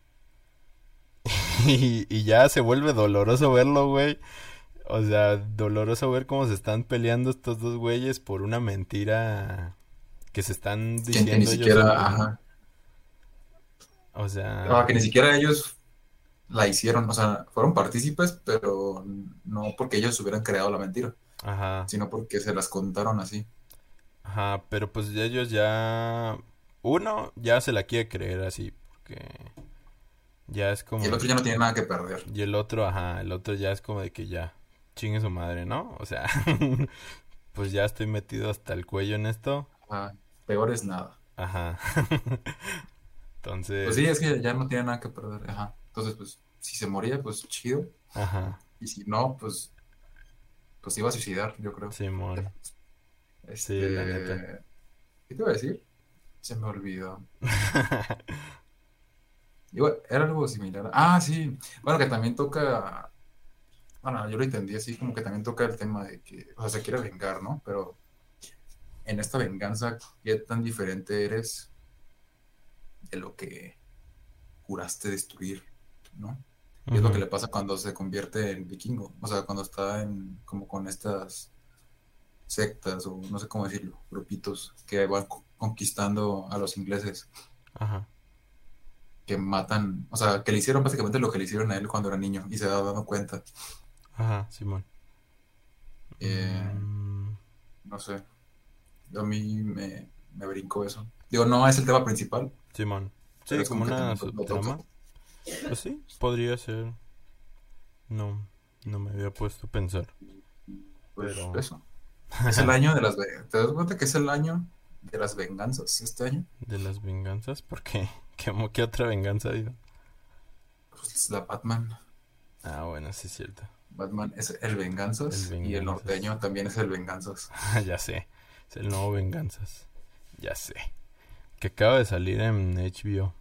y, y ya se vuelve doloroso verlo, güey. O sea, doloroso ver cómo se están peleando estos dos güeyes por una mentira que se están Que, que ni diciendo ellos siquiera, ¿no? ajá, O ah, sea, que ni siquiera ellos la hicieron, o sea, fueron partícipes, pero no porque ellos hubieran creado la mentira, ajá, sino porque se las contaron así. ajá, pero pues ellos ya, uno ya se la quiere creer así, porque ya es Y como el de otro ya no tiene nada que perder. Y el otro, ajá, el otro ya es como de que ya, chingue su madre, ¿no? O sea, pues ya estoy metido hasta el cuello en esto. Ajá, peor es nada. Ajá. Pues sí, Entonces, es que ya no tiene nada que perder. Ajá. Entonces, pues, si se moría, pues chido. ajá, Y si no, pues, pues iba a suicidar, yo creo. Simón. Sí, la neta. Este, ¿qué te iba a decir? Se me olvidó. Igual, era algo similar. Ah, sí. Bueno, que también toca. Bueno, yo lo entendí así, como que también toca el tema de que, o sea, se quiere vengar, ¿no? Pero en esta venganza, ¿qué tan diferente eres de lo que juraste destruir, ¿no? Y es lo que le pasa cuando se convierte en vikingo. O sea, cuando está en, como con estas sectas, o no sé cómo decirlo, grupitos que van co- conquistando a los ingleses, Ajá, que matan, o sea, que le hicieron básicamente lo que le hicieron a él cuando era niño y se da dando cuenta. ajá, Simón. Eh, Mm, no sé, a mí me, me brincó eso. Digo, no es el tema principal, Simón. Sí, es como una subtrama. Pues sí, podría ser. No, no me había puesto a pensar. Pues Pero, eso. Es el año de las... ¿Te das cuenta que es el año de las venganzas este año? de las venganzas, ¿por qué? ¿Qué, qué otra venganza ha habido? Pues es la Batman. Ah, bueno, sí es cierto. Batman es el El Venganzas y el Venganzas. norteño también es el Venganzas. Ya sé. Es el nuevo Venganzas. Ya sé. Que acaba de salir en HBO.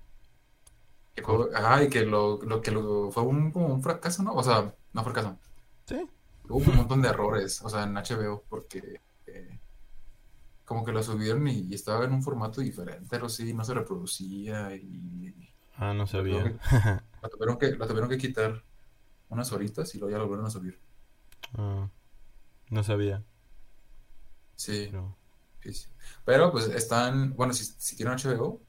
Que ajá, y que lo, lo que lo, fue un, como un fracaso, ¿no? O sea, no fracaso. Sí. Hubo un montón de errores, o sea, en HBO, porque eh, como que lo subieron y, y estaba en un formato diferente, pero sí, no se reproducía y Ah, no sabía. lo tuvieron que, lo tuvieron que quitar unas horitas y luego ya lo volvieron a subir. Ah, no sabía. Sí, Pero... sí. Pero pues están, bueno, si, si tienen HBO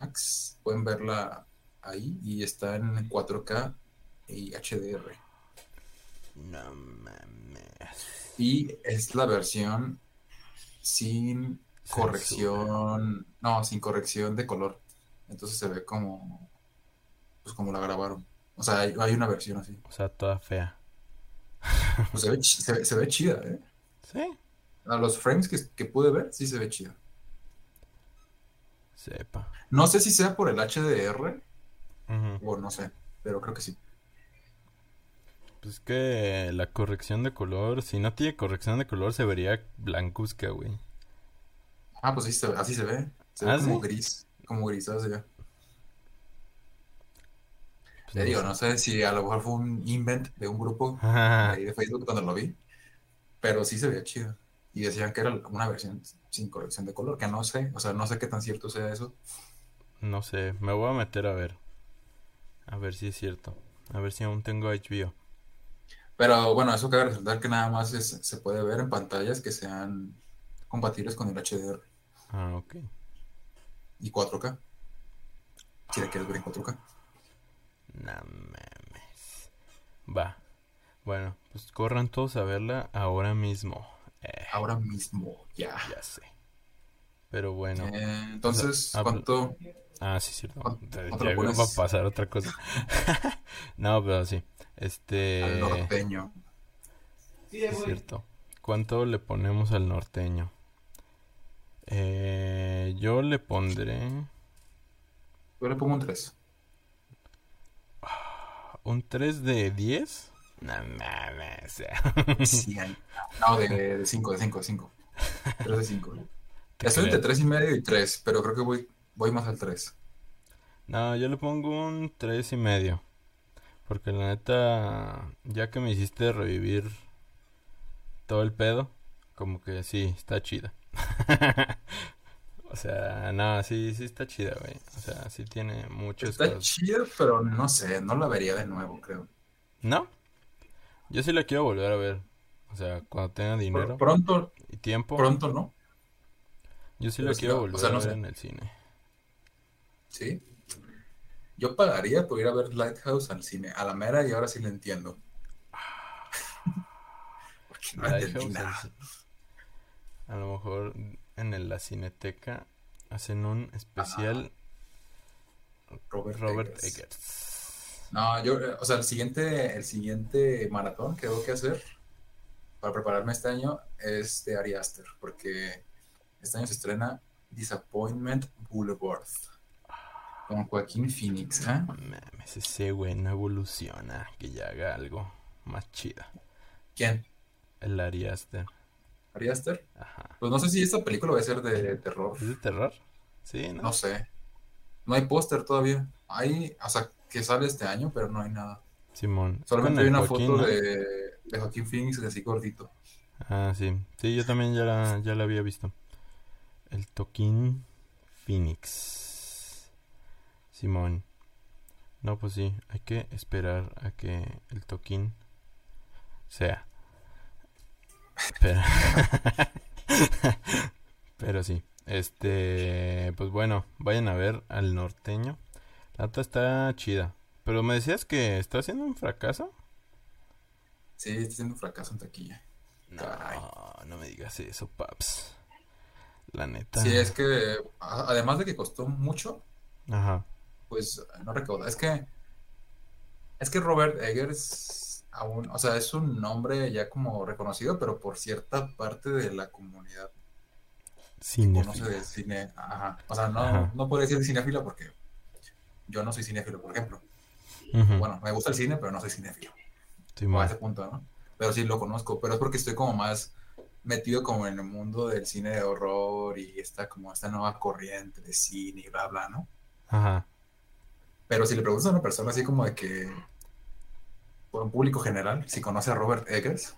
Max, pueden verla ahí y está en 4K y HDR. No mames. Y es la versión sin Censura. corrección, no, sin corrección de color. Entonces se ve como, pues como la grabaron. O sea, hay, hay una versión así. O sea, toda fea. Pues se ve, se se ve chida, ¿eh? Sí. A los frames que, que pude ver, sí se ve chida. Sepa. No sé si sea por el HDR O no sé, pero creo que sí. Pues que la corrección de color, si no tiene corrección de color, se vería blancuzca, güey. Ah, pues sí, se ve- así se ve. Se ve ¿Ah, como sí? gris, como grisácea. Pues Te no digo, sé. no sé si a lo mejor fue un invent de un grupo Ajá. ahí de Facebook cuando lo vi, pero sí se veía chido. Y decían que era una versión sin corrección de color, que no sé, o sea, no sé qué tan cierto sea eso. No sé, me voy a meter a ver. A ver si es cierto. A ver si aún tengo HBO. Pero bueno, eso cabe resaltar que nada más es- se puede ver en pantallas que sean compatibles con el HDR Ah, ok. y 4K, si la quieres ver en 4K. No mames. Va. Bueno, pues corran todos a verla ahora mismo. Eh, Ahora mismo, ya. ya sé. Pero bueno. Eh, entonces, ¿cuánto? Ah, sí, cierto. ¿Cuánto Ya le iba a pasar otra cosa. No, pero sí. al Este. norteño? Es cierto. ¿Cuánto le ponemos al norteño? Eh, yo le pondré Yo le pongo un 3. un 3 de 10. No mames. 100. No, de 5, de 5, de 5. 3 de 5. Te Estoy entre creo. 3 y medio y 3, pero creo que voy, voy más al 3. No, yo le pongo un tres y medio. Porque la neta, ya que me hiciste revivir todo el pedo, como que sí, está chida. O sea, no, sí, sí está chida, güey. O sea, sí tiene muchas Está cosas. chida, pero no sé, no la vería de nuevo, creo. ¿No? Yo sí la quiero volver a ver. O sea, cuando tenga dinero Pronto, y tiempo, pronto no. yo sí Pero la quiero o volver a ver sé. en el cine. Sí. Yo pagaría por ir a ver Lighthouse al cine, a la mera, y ahora sí la entiendo. Porque no entendí nada. a lo mejor en el- la cineteca hacen un especial Robert, Robert Eggers. Eggers. No, yo, eh, o sea, el siguiente, el siguiente maratón que tengo que hacer para prepararme este año es de Ari Aster, porque este año se estrena Disappointment Boulevard con Joaquín Phoenix, ¿eh? Mames, ese güey no evoluciona, que ya haga algo más chido. ¿Quién? El Ari Aster. ¿Ari Aster? Ajá. Pues no sé si esta película va a ser de terror, ¿Es de terror? Sí, ¿no? no sé. No hay póster todavía. Hay, o sea, que sale este año, pero no hay nada. Simón. Solamente hay una Joaquín, foto ¿no? de, de Joaquín Phoenix así gordito. Ah, sí. Sí, yo también ya la, ya la había visto. El Toquín Phoenix. Simón. No, pues sí, hay que esperar a que el Toquín sea. Pero, pero sí. Este, pues bueno, vayan a ver al norteño. La neta está chida. Pero me decías que está haciendo un fracaso. Sí, está siendo un fracaso en taquilla. No, no me digas eso, paps. La neta. Sí, es que además de que costó mucho, Ajá. Pues no recauda. Es que es que Robert Eggers aún, o sea, es un nombre ya como reconocido, pero por cierta parte de la comunidad conoce de cine. Ajá. O sea, no, Ajá. no podría decir cinéfilo porque yo no soy cinéfilo, por ejemplo. Bueno, me gusta el cine, pero no soy cinéfilo. O a ese punto, ¿no? Pero sí lo conozco, pero es porque estoy como más metido como en el mundo del cine de horror y está como esta nueva corriente de cine y bla, bla, ¿no? Ajá. Pero si le preguntas a una persona así como de que, por un público general, si conoce a Robert Eggers,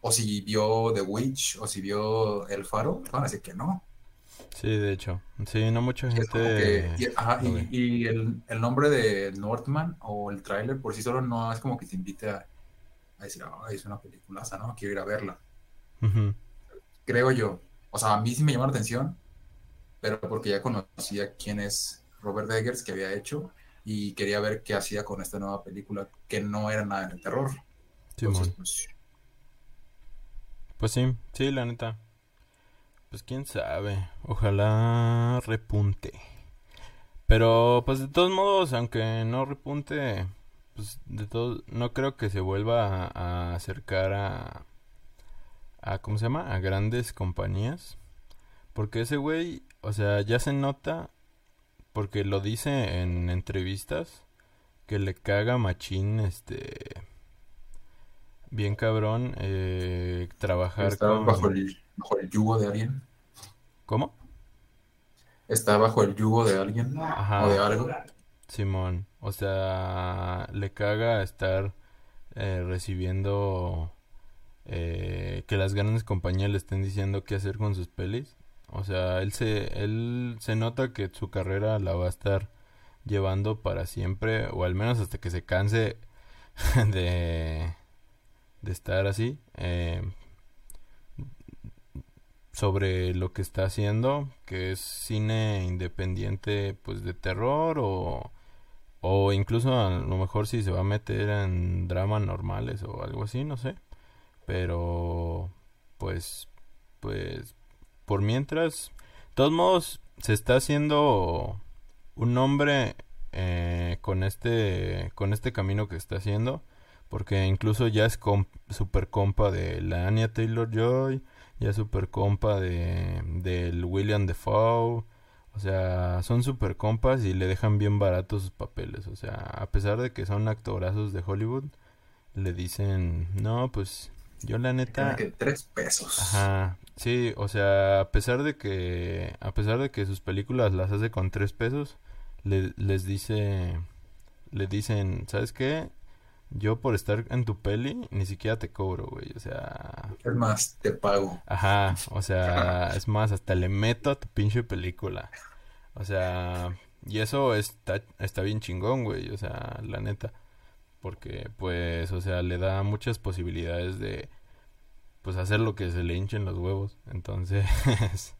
o si vio The Witch, o si vio El Faro, van a decir que no. Sí, de hecho. Sí, no mucha que, gente. y, ajá, lo y- ve. y el, el nombre de Northman o el tráiler por sí solo no es como que te invite a, a decir, ay, es una peliculaza, ¿no? Quiero ir a verla. Creo yo. O sea, a mí sí me llamó la atención, pero porque ya conocía quién es Robert Eggers, que había hecho, y quería ver qué hacía con esta nueva película, que no era nada de terror. Entonces, Simón. pues, Pues sí, sí, la neta. Pues quién sabe. Ojalá repunte. Pero, pues de todos modos, aunque no repunte, pues de todos, no creo que se vuelva a, a acercar a, a, ¿cómo se llama? A grandes compañías. Porque ese güey, o sea, ya se nota, porque lo dice en entrevistas, que le caga machín, este, bien cabrón, eh, trabajar está con... bajo el, bajo el yugo de alguien. ¿Cómo? Está bajo el yugo de alguien Ajá. o de algo. Simón, o sea, le caga estar eh, recibiendo eh, que las grandes compañías le estén diciendo qué hacer con sus pelis. O sea, él se, él se nota que su carrera la va a estar llevando para siempre, o al menos hasta que se canse de, de estar así, eh, sobre lo que está haciendo, que es cine independiente, pues de terror o, o incluso a lo mejor si se va a meter en dramas normales o algo así, no sé. Pero, pues, pues, por mientras, de todos modos, se está haciendo un nombre eh, con este, con este camino que está haciendo, porque incluso ya es super compa de la Anya Taylor Joy, ya es super compa de del William Defoe, o sea, son super compas y le dejan bien baratos sus papeles, o sea, a pesar de que son actorazos de Hollywood, le dicen, no, pues yo la neta, que tres pesos. Ajá, sí, o sea, a pesar de que, a pesar de que sus películas las hace con tres pesos, le- les dice, le dicen, ¿sabes qué? Yo por estar en tu peli ni siquiera te cobro, güey, o sea, Es más, te pago. ajá, o sea, es más, hasta le meto a tu pinche película, o sea, y eso está, está bien chingón, güey, o sea, la neta, porque, pues, o sea, le da muchas posibilidades de pues hacer lo que se le hinchen los huevos. Entonces,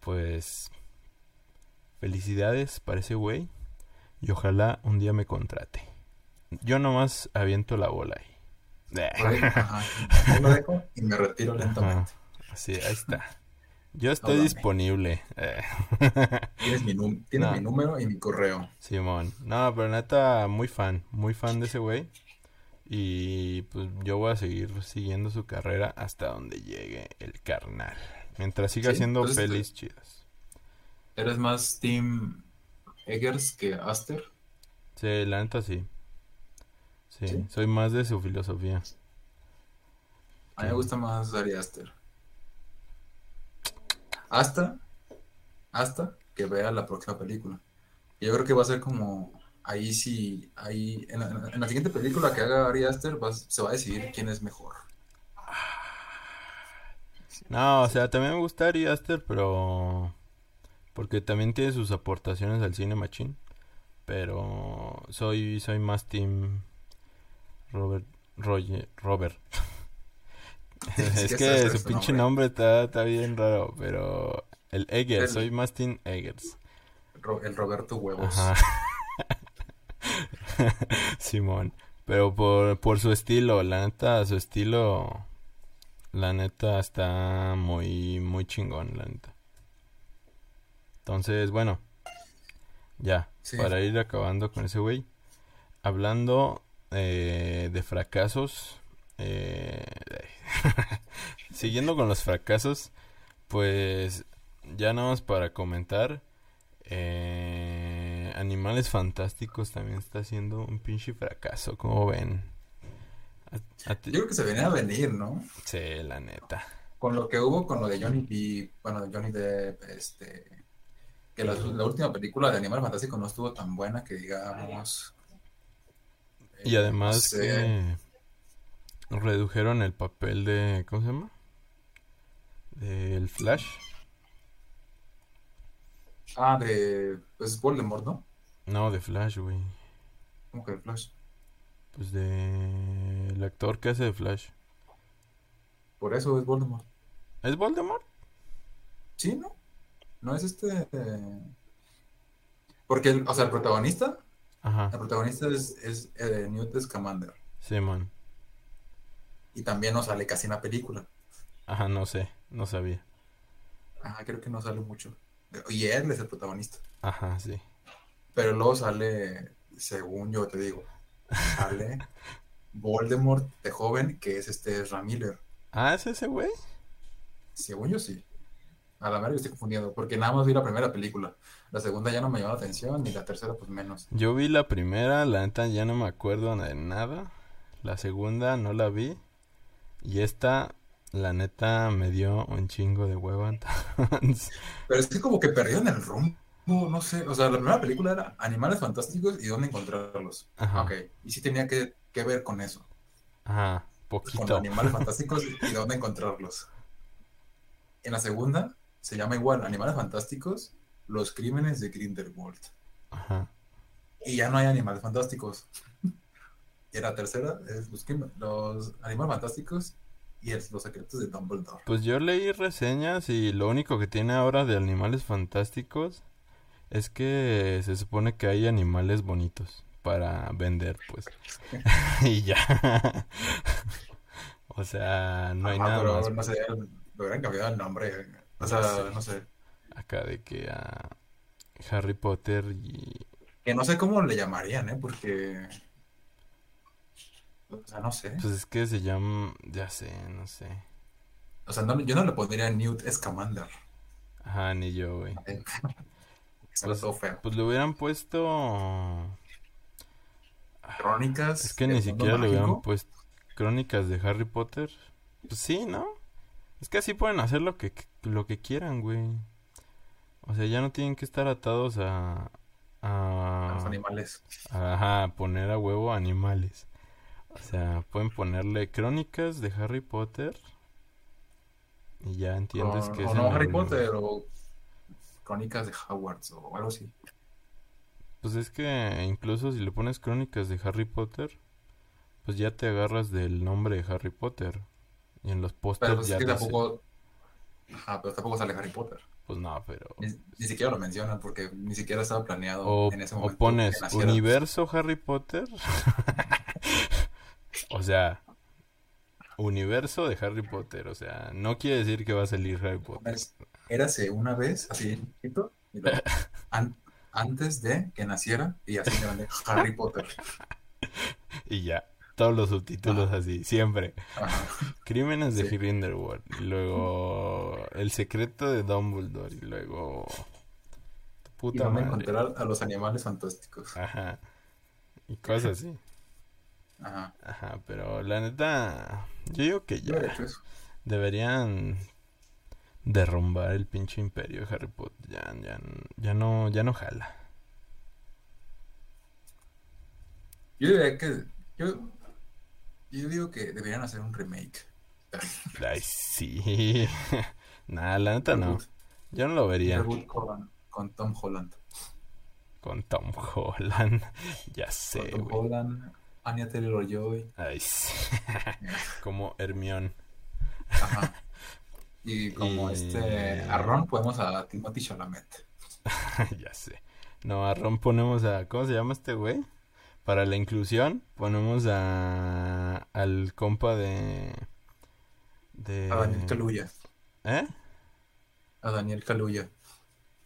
pues felicidades para ese güey y ojalá un día me contrate. Yo nomás aviento la bola ahí. Ahí lo dejo y me retiro lentamente. Ajá. Así, ahí está. Yo estoy disponible. Eh. Tienes, mi, tienes No. mi número y mi correo. Simón. No, pero neta, muy fan. Muy fan de ese güey. Y pues yo voy a seguir siguiendo su carrera hasta donde llegue el carnal. Mientras siga Sí, haciendo pues, este- pelis chidas. ¿Eres más Team Eggers que Aster? Sí, la neta sí. Sí, ¿Sí? soy más de su filosofía. A mí me gusta más Ari Aster. Hasta, hasta que vea la próxima película. Yo creo que va a ser como, ahí sí, ahí, en la, en la siguiente película que haga Ari Aster va- se va a decidir quién es mejor. No, o sea, también me gusta Ari Aster, pero... Porque también tiene sus aportaciones al cine machín. Pero soy, soy más team Robert, Roger, Robert. Es es que su su pinche nombre. nombre está, está bien raro, pero... El Eggers, El- soy más team Eggers. El Roberto Huevos. Ajá. Simón. Pero por, por su estilo, la neta, su estilo, la neta está muy, muy chingón, la neta. Entonces, bueno, ya, Sí. para ir acabando con ese güey. Hablando eh, de fracasos, eh, siguiendo con los fracasos, pues ya nada más para comentar. Eh, Animales Fantásticos también está siendo un pinche fracaso, como ven. A- a ti- Yo creo que se venía a venir, ¿no? Sí, la neta. Con lo que hubo con lo de Johnny Depp, bueno, de Johnny Depp, este, que la, la última película de Animal Fantástico no estuvo tan buena que digamos. Y eh, además no sé, que redujeron el papel de, ¿cómo se llama? Del Flash. Ah, de, pues Voldemort, ¿no? No, de Flash, güey. Como que de Flash. Pues de el actor que hace de Flash. Por eso es Voldemort. ¿Es Voldemort? Sí, ¿no? No es este. Porque, el- o sea, el protagonista. Ajá, El protagonista es, es eh, Newt Scamander. sí, man. Y también no sale casi en la película. Ajá, no sé, no sabía. Ajá, creo que no sale mucho. Y él es el protagonista. Ajá, sí. Pero luego sale, según yo te digo, sale Voldemort de joven, que es este Ezra Miller. Ah, ¿es ese güey? Según yo sí. A la verdad estoy confundiendo, porque nada más vi la primera película. La segunda ya no me llamó la atención, y la tercera pues menos. Yo vi la primera, la neta ya no me acuerdo de nada. La segunda no la vi. Y esta, la neta, me dio un chingo de hueva. entonces- Pero es que como que perdieron el rumbo, no sé. O sea, la primera película era Animales Fantásticos y dónde encontrarlos. Ajá. Ok, y sí tenía que, que ver con eso. Ajá, Con poquito. Animales Fantásticos y dónde encontrarlos. En la segunda se llama igual Animales Fantásticos, los crímenes de Grindelwald. Ajá. Y ya no hay animales fantásticos. Y en la tercera es los, los animales fantásticos y es los secretos de Dumbledore. Pues yo leí reseñas y lo único que tiene ahora de animales fantásticos es que se supone que hay animales bonitos para vender, pues. y ya. o sea, no hay Ajá, nada pero más no sé, hubieran cambiado el nombre. O sea, Sí. no sé. acá de que a Harry Potter y Que no sé cómo le llamarían, ¿eh? Porque. O sea, no sé. pues es que se llama, ya sé, no sé. O sea, no- yo no le pondría Newt Scamander. Ajá, ni yo, güey. Pues- feo. Pues le hubieran puesto Crónicas. Es que ni siquiera le hubieran puesto crónicas de Harry Potter. Pues sí, ¿no? Es que así pueden hacer lo que, lo que quieran, güey. O sea, ya no tienen que estar atados a... A los A, animales. a- ajá, poner a huevo animales. O sea, pueden ponerle crónicas de Harry Potter. Y ya entiendes O- que o es no Harry Potter o Crónicas de Hogwarts o algo así. Pues es que incluso si le pones crónicas de Harry Potter, pues ya te agarras del nombre de Harry Potter. Y en los pósters pues, ya es que tampoco. Ajá, pero tampoco sale Harry Potter. Pues no, pero... Ni, ni siquiera lo mencionan porque ni siquiera estaba planeado O, en ese o momento. pones que naciera. universo Harry Potter. o sea, universo de Harry Potter. O sea, no quiere decir que va a salir Harry Potter. Pones, Érase una vez, así, y luego, an- antes de que naciera, y así grande, Harry Potter. Y ya, todos los subtítulos así, siempre. Ajá. Crímenes de Sí. Grindelwald. Y luego, El secreto de Dumbledore. Y luego, Y puta van a encontrar a los animales fantásticos. Ajá. Y cosas así. Ajá. Ajá, pero la neta, yo digo que ya. eso. Deberían derrumbar el pinche imperio de Harry Potter. Ya, ya, ya no, ya no jala. Yo diría que. Yo, yo digo que deberían hacer un remake. Ay, sí. Nah, la neta no. Yo no lo vería con, con Tom Holland. con Tom Holland. Ya Con sé, Tom güey. Holland, Anya Taylor Joy. Ay, sí. Como Hermione. Ajá. Y como Y- este a Ron podemos a Timothy Chalamet. ya sé. No, a Ron ponemos a. ¿Cómo se llama este güey? Para la inclusión, ponemos a. Al compa de. De. A Daniel Kaluuya. ¿Eh? A Daniel Kaluuya.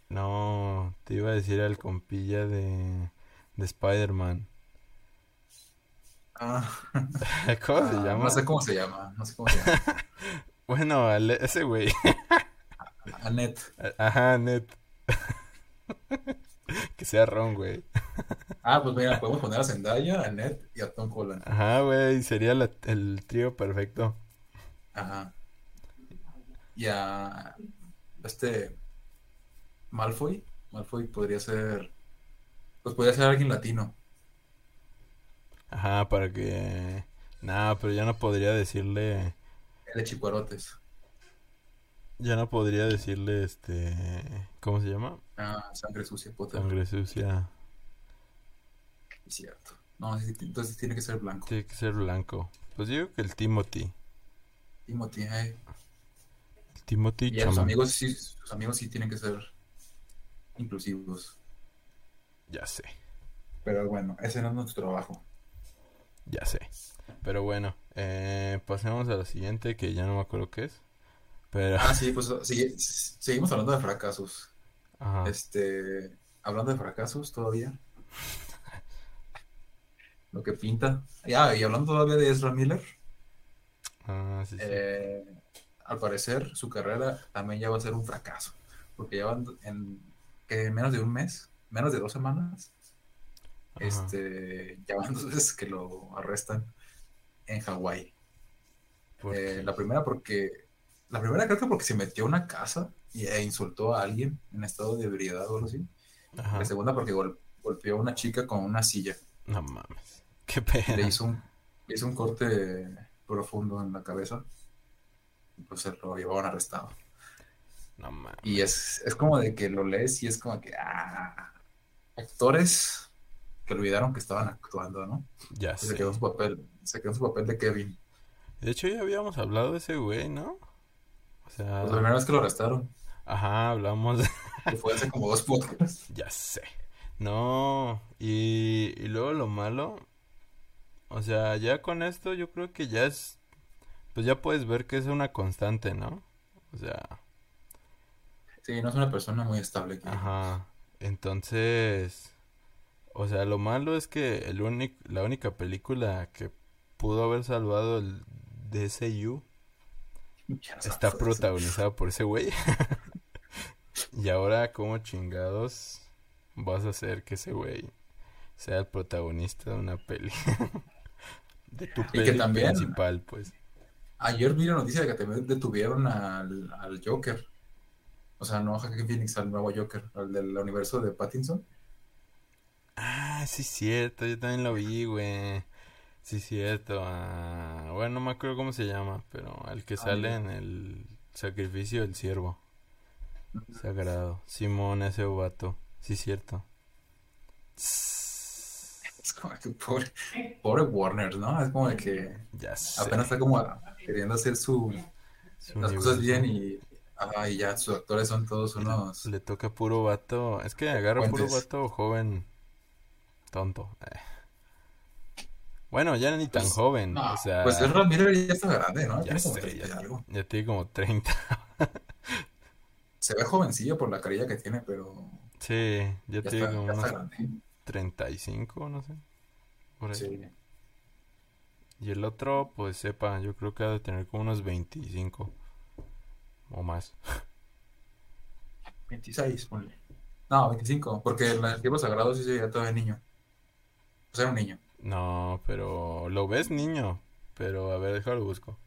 No, te iba a decir al compilla de. De Spider-Man. Ah, ¿Cómo se ah, llama? No sé cómo se llama. No sé cómo se llama. Bueno, ese güey. Annette. Ajá, net. Que sea Ron, güey. Ah, pues mira, podemos poner a Zendaya, a Annette y a Tom Holland. Ajá, güey, sería la- el trío perfecto. Ajá. Y a este Malfoy. Malfoy podría ser. Pues podría ser alguien latino. Ajá, para que... Nah, pero ya no podría decirle... El de Chicuarotes. Ya no podría decirle, este... ¿Cómo se llama? Ah, sangre sucia, Potter. Sangre sucia. Es cierto. No, entonces tiene que ser blanco. Tiene que ser blanco. pues digo que el Timothy. Timothy, eh. El Timothy Y a sus amigos sí, sus amigos sí tienen que ser inclusivos. Ya sé, Pero bueno, ese no es nuestro trabajo. Ya sé. Pero bueno, eh, pasemos a la siguiente que ya no me acuerdo qué es. Pero, Ah, sí, pues sigue- seguimos hablando de fracasos. ajá. Este, hablando de fracasos todavía. Lo que pinta. Ya, y hablando todavía de Ezra Miller, Ah, sí, sí. eh, al parecer su carrera también ya va a ser un fracaso. Porque ya van en, en menos de un mes, menos de dos semanas, Ajá. este, veces que lo arrestan en Hawái. ¿Por Eh, la primera porque, la primera creo que porque se metió a una casa y, e insultó a alguien en estado de ebriedad o algo así. Ajá. La segunda porque gol- golpeó a una chica con una silla. No mames. Qué Le pena. hizo un, le hizo un corte profundo en la cabeza. Y pues se lo llevaban arrestado. No mames. Y es, es como de que lo lees y es como que, ah, actores que olvidaron que estaban actuando, ¿no? Ya Y se sé. quedó su papel, se quedó su papel de Kevin. De hecho, ya habíamos hablado de ese güey, ¿no? O sea, Pues la primera vez que lo arrestaron, ajá, hablamos de... que fue hace como dos podcasts. Ya sé. No, y, y luego lo malo, o sea, ya con esto yo creo que ya es, pues ya puedes ver que es una constante, ¿no? O sea, Sí, no es una persona muy estable. que ajá. Entonces, o sea, lo malo es que el único, la única película que pudo haber salvado el DCU está protagonizada por ese güey. Y ahora, ¿cómo chingados vas a hacer que ese güey sea el protagonista de una peli? De tu que peli también- principal, pues. Ayer vi la noticia de que también detuvieron al, al Joker. O sea, no a Joaquin Phoenix, al nuevo Joker, al del universo de Pattinson. Ah, sí, cierto, yo también lo vi, güey. Sí, cierto. ah, bueno, no me acuerdo cómo se llama, pero el que Ah, sale en el sacrificio del siervo sagrado. Simón, ese vato. Sí, cierto. Es como que pobre, pobre Warner, ¿no? Es como de que Ya sé. apenas está como queriendo hacer su, su las cosas bien y, ajá, y ya sus actores son todos unos... Le toca puro vato. Es que agarra puro vato joven. Tonto. Eh. Bueno, ya ni tan Pues, joven. No, o sea, pues Ezra Miller ya está grande, ¿no? ya Tiene como sé, 30 y ya, algo. ya tiene como 30. Se ve jovencillo por la carilla que tiene, pero Sí, ya ya tiene está, como ya unos grande. 35, no sé. Por ahí. Sí. Y el otro, pues sepa, yo creo que ha de tener como unos 25 o más. 26, ponle. No, 25, porque el libro sagrado sí se veía todavía niño. O sea, era un niño. No, pero lo ves niño. Pero a ver, déjalo busco.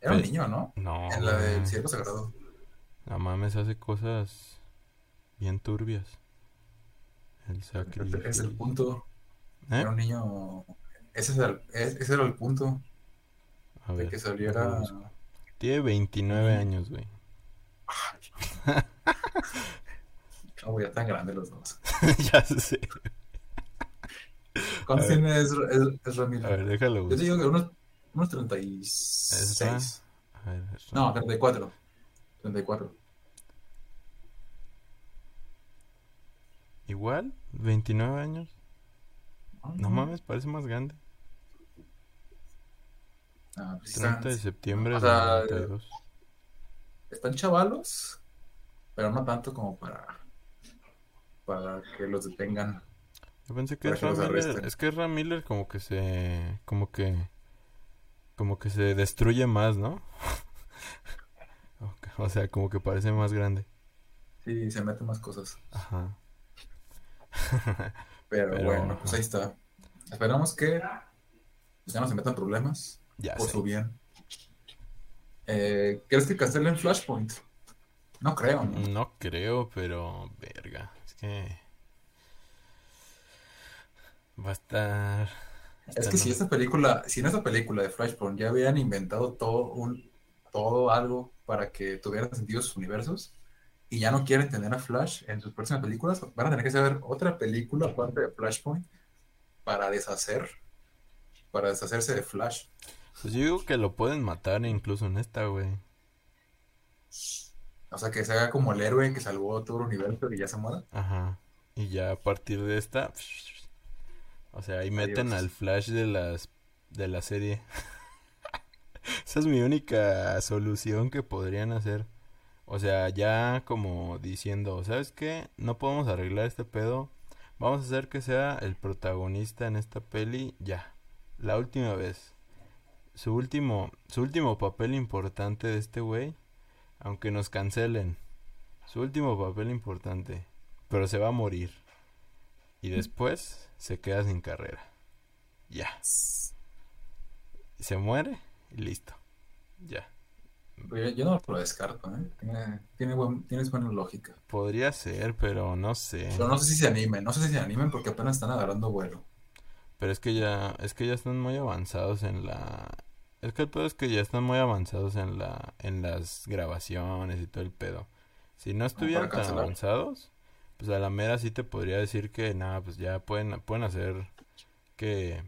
Era un Pe- niño, ¿no? No, En la del güey. cielo sagrado. La mames hace cosas bien turbias. El Ese es el sacrificio. punto. ¿Eh? Era un niño. Ese, es el- es- ese era el punto A de ver, que saliera. Tiene 29 años, güey. No, ya tan grandes los dos. ya sé. ¿Cuántos A tiene Ezra, Ezra- Ezra A Miller? ver, déjalo Yo te digo que unos, unos 36. A ver. No, 34. 34. Igual, 29 años. Ah, No mames, parece más grande. Ah, pues 30 de septiembre o sea, 92. están chavalos, pero no tanto como para, para que los detengan. Yo pensé que para que Miller, es que Ezra Miller como que se, como que, como que se destruye más, ¿no? O sea, como que parece más grande. Sí, se meten más cosas. Ajá. Pero, Pero, bueno, pues ahí está. Esperamos que pues, ya no se metan problemas Ya por sé. su bien. Eh, ¿crees que cancelen Flashpoint? No creo, ¿no? No creo, pero verga, es que va a estar. Es que si esta película, si en esta película de Flashpoint ya habían inventado todo un, todo algo para que tuvieran sentido sus universos y ya no quieren tener a Flash en sus próximas películas, van a tener que hacer otra película aparte de Flashpoint para deshacer, para deshacerse de Flash. Pues yo digo que lo pueden matar incluso en esta, güey. O sea, que se haga como el héroe que salvó todo el universo y ya se muera. Ajá. Y ya a partir de esta... O sea, ahí meten Adiós. al Flash de las de la serie. Esa es mi única solución que podrían hacer. O sea, ya como diciendo, ¿sabes qué? No podemos arreglar este pedo. Vamos a hacer que sea el protagonista en esta peli ya. La última vez. Su último, su último papel importante de este güey. Aunque nos cancelen. Su último papel importante. Pero se va a morir. Y después se queda sin carrera. Ya. Se muere y listo. Ya. Yo, no lo descarto, ¿eh? Tiene, tiene buen- tienes buena lógica. Podría ser, pero no sé. Pero no sé si se animen, no sé si se animen porque apenas están agarrando vuelo. Pero es que ya, es que ya están muy avanzados en la, es que el pedo es que ya están muy avanzados en la, en las grabaciones y todo el pedo. Si no estuvieran tan cancelar. avanzados, pues a la mera sí te podría decir que nada, pues ya pueden, pueden hacer que,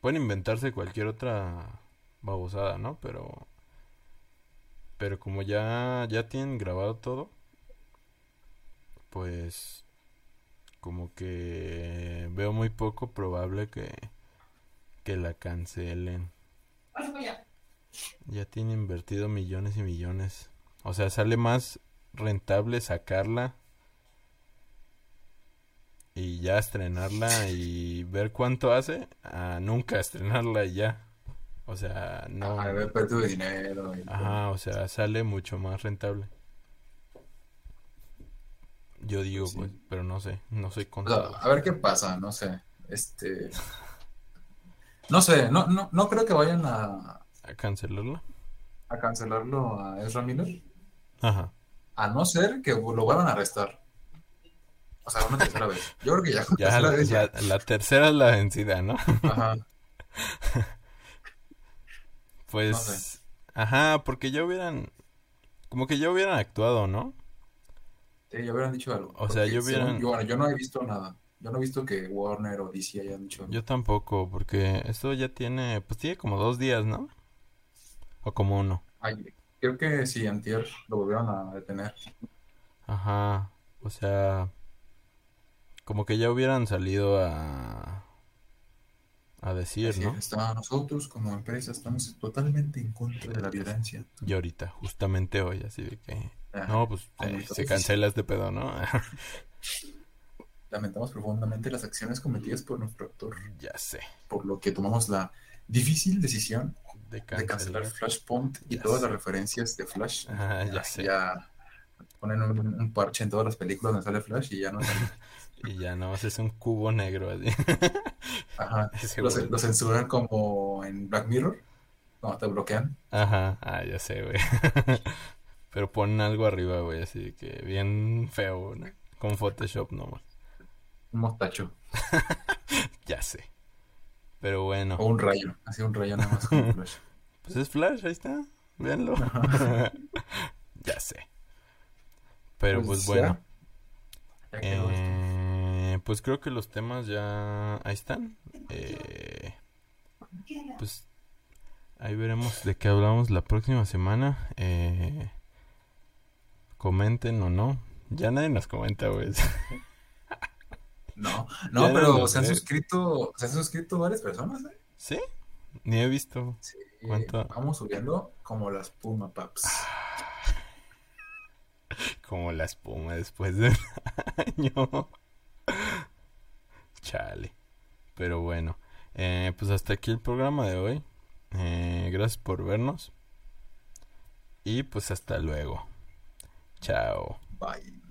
pueden inventarse cualquier otra babosada, ¿no? Pero, pero como ya, ya tienen grabado todo, pues como que veo muy poco probable que, que la cancelen. Ya tiene invertido millones y millones. O sea, sale más rentable sacarla y ya estrenarla y ver cuánto hace a nunca estrenarla y ya. O sea, no. Ajá, haber perdido dinero. y todo. Ajá, o sea, sale mucho más rentable. Yo digo, Sí. pues, pero no sé, no soy O sea, contador. a ver qué pasa, no sé. Este. No sé, no, no, no creo que vayan a, ¿A cancelarla? a cancelarlo a Ezra Miller, Ajá. a no ser que lo vuelvan a arrestar. O sea, una tercera vez. Yo creo que ya Ya tercera la, vez ya. la- la tercera es la vencida, ¿no? Ajá. Pues, No sé. ajá, porque ya hubieran, como que ya hubieran actuado, ¿no? Sí, ya hubieran dicho algo. O sea, yo hubieran- yo, bueno, yo no he visto nada. Yo no he visto que Warner o DC hayan dicho algo. Yo tampoco, porque esto ya tiene, pues tiene como dos días, ¿no? O como uno. Ay, creo que sí, antier lo volvieron a detener. Ajá, o sea, como que ya hubieran salido a, a decir, Así ¿no? está, nosotros como empresa estamos totalmente en contra de la violencia. Y ahorita, justamente hoy, así de que, Ajá. no, pues eh, se cancela este pedo, ¿no? Lamentamos profundamente las acciones cometidas por nuestro actor, Ya sé, por lo que tomamos la difícil decisión de de cancelar cancelar. Flashpoint y Ya todas sé. las referencias de Flash. Ah, ya sé. Ya ponen un, un parche en todas las películas donde sale Flash y ya no sale. Y ya no, es un cubo negro así. Ajá. Lo, censuran como en Black Mirror, cuando te bloquean. Ajá, ah, ya sé, güey. Pero ponen algo arriba, güey, así que bien feo, ¿no? Con Photoshop nomás. Un mostacho Ya sé. Pero bueno, o un rayo, así un rayo nada más como Flash. pues es Flash, ahí está. Véanlo. Ya sé. Pero pues, Pues bueno. Ya quedó esto. Pues creo que los temas ya ahí están. Eh, pues ahí veremos de qué hablamos la próxima semana. Eh, comenten o no. Ya nadie nos comenta, güey. No, no, pero se han sé. suscrito, se han suscrito varias personas, ¿eh? ¿Sí? Ni he visto. Sí, ¿Cuánto? vamos subiendo como las Puma Paps. Como la espuma después de un año. Chale. Pero bueno. eh, pues hasta aquí el programa de hoy. Eh, gracias por vernos. Y pues hasta luego. Chao. Bye.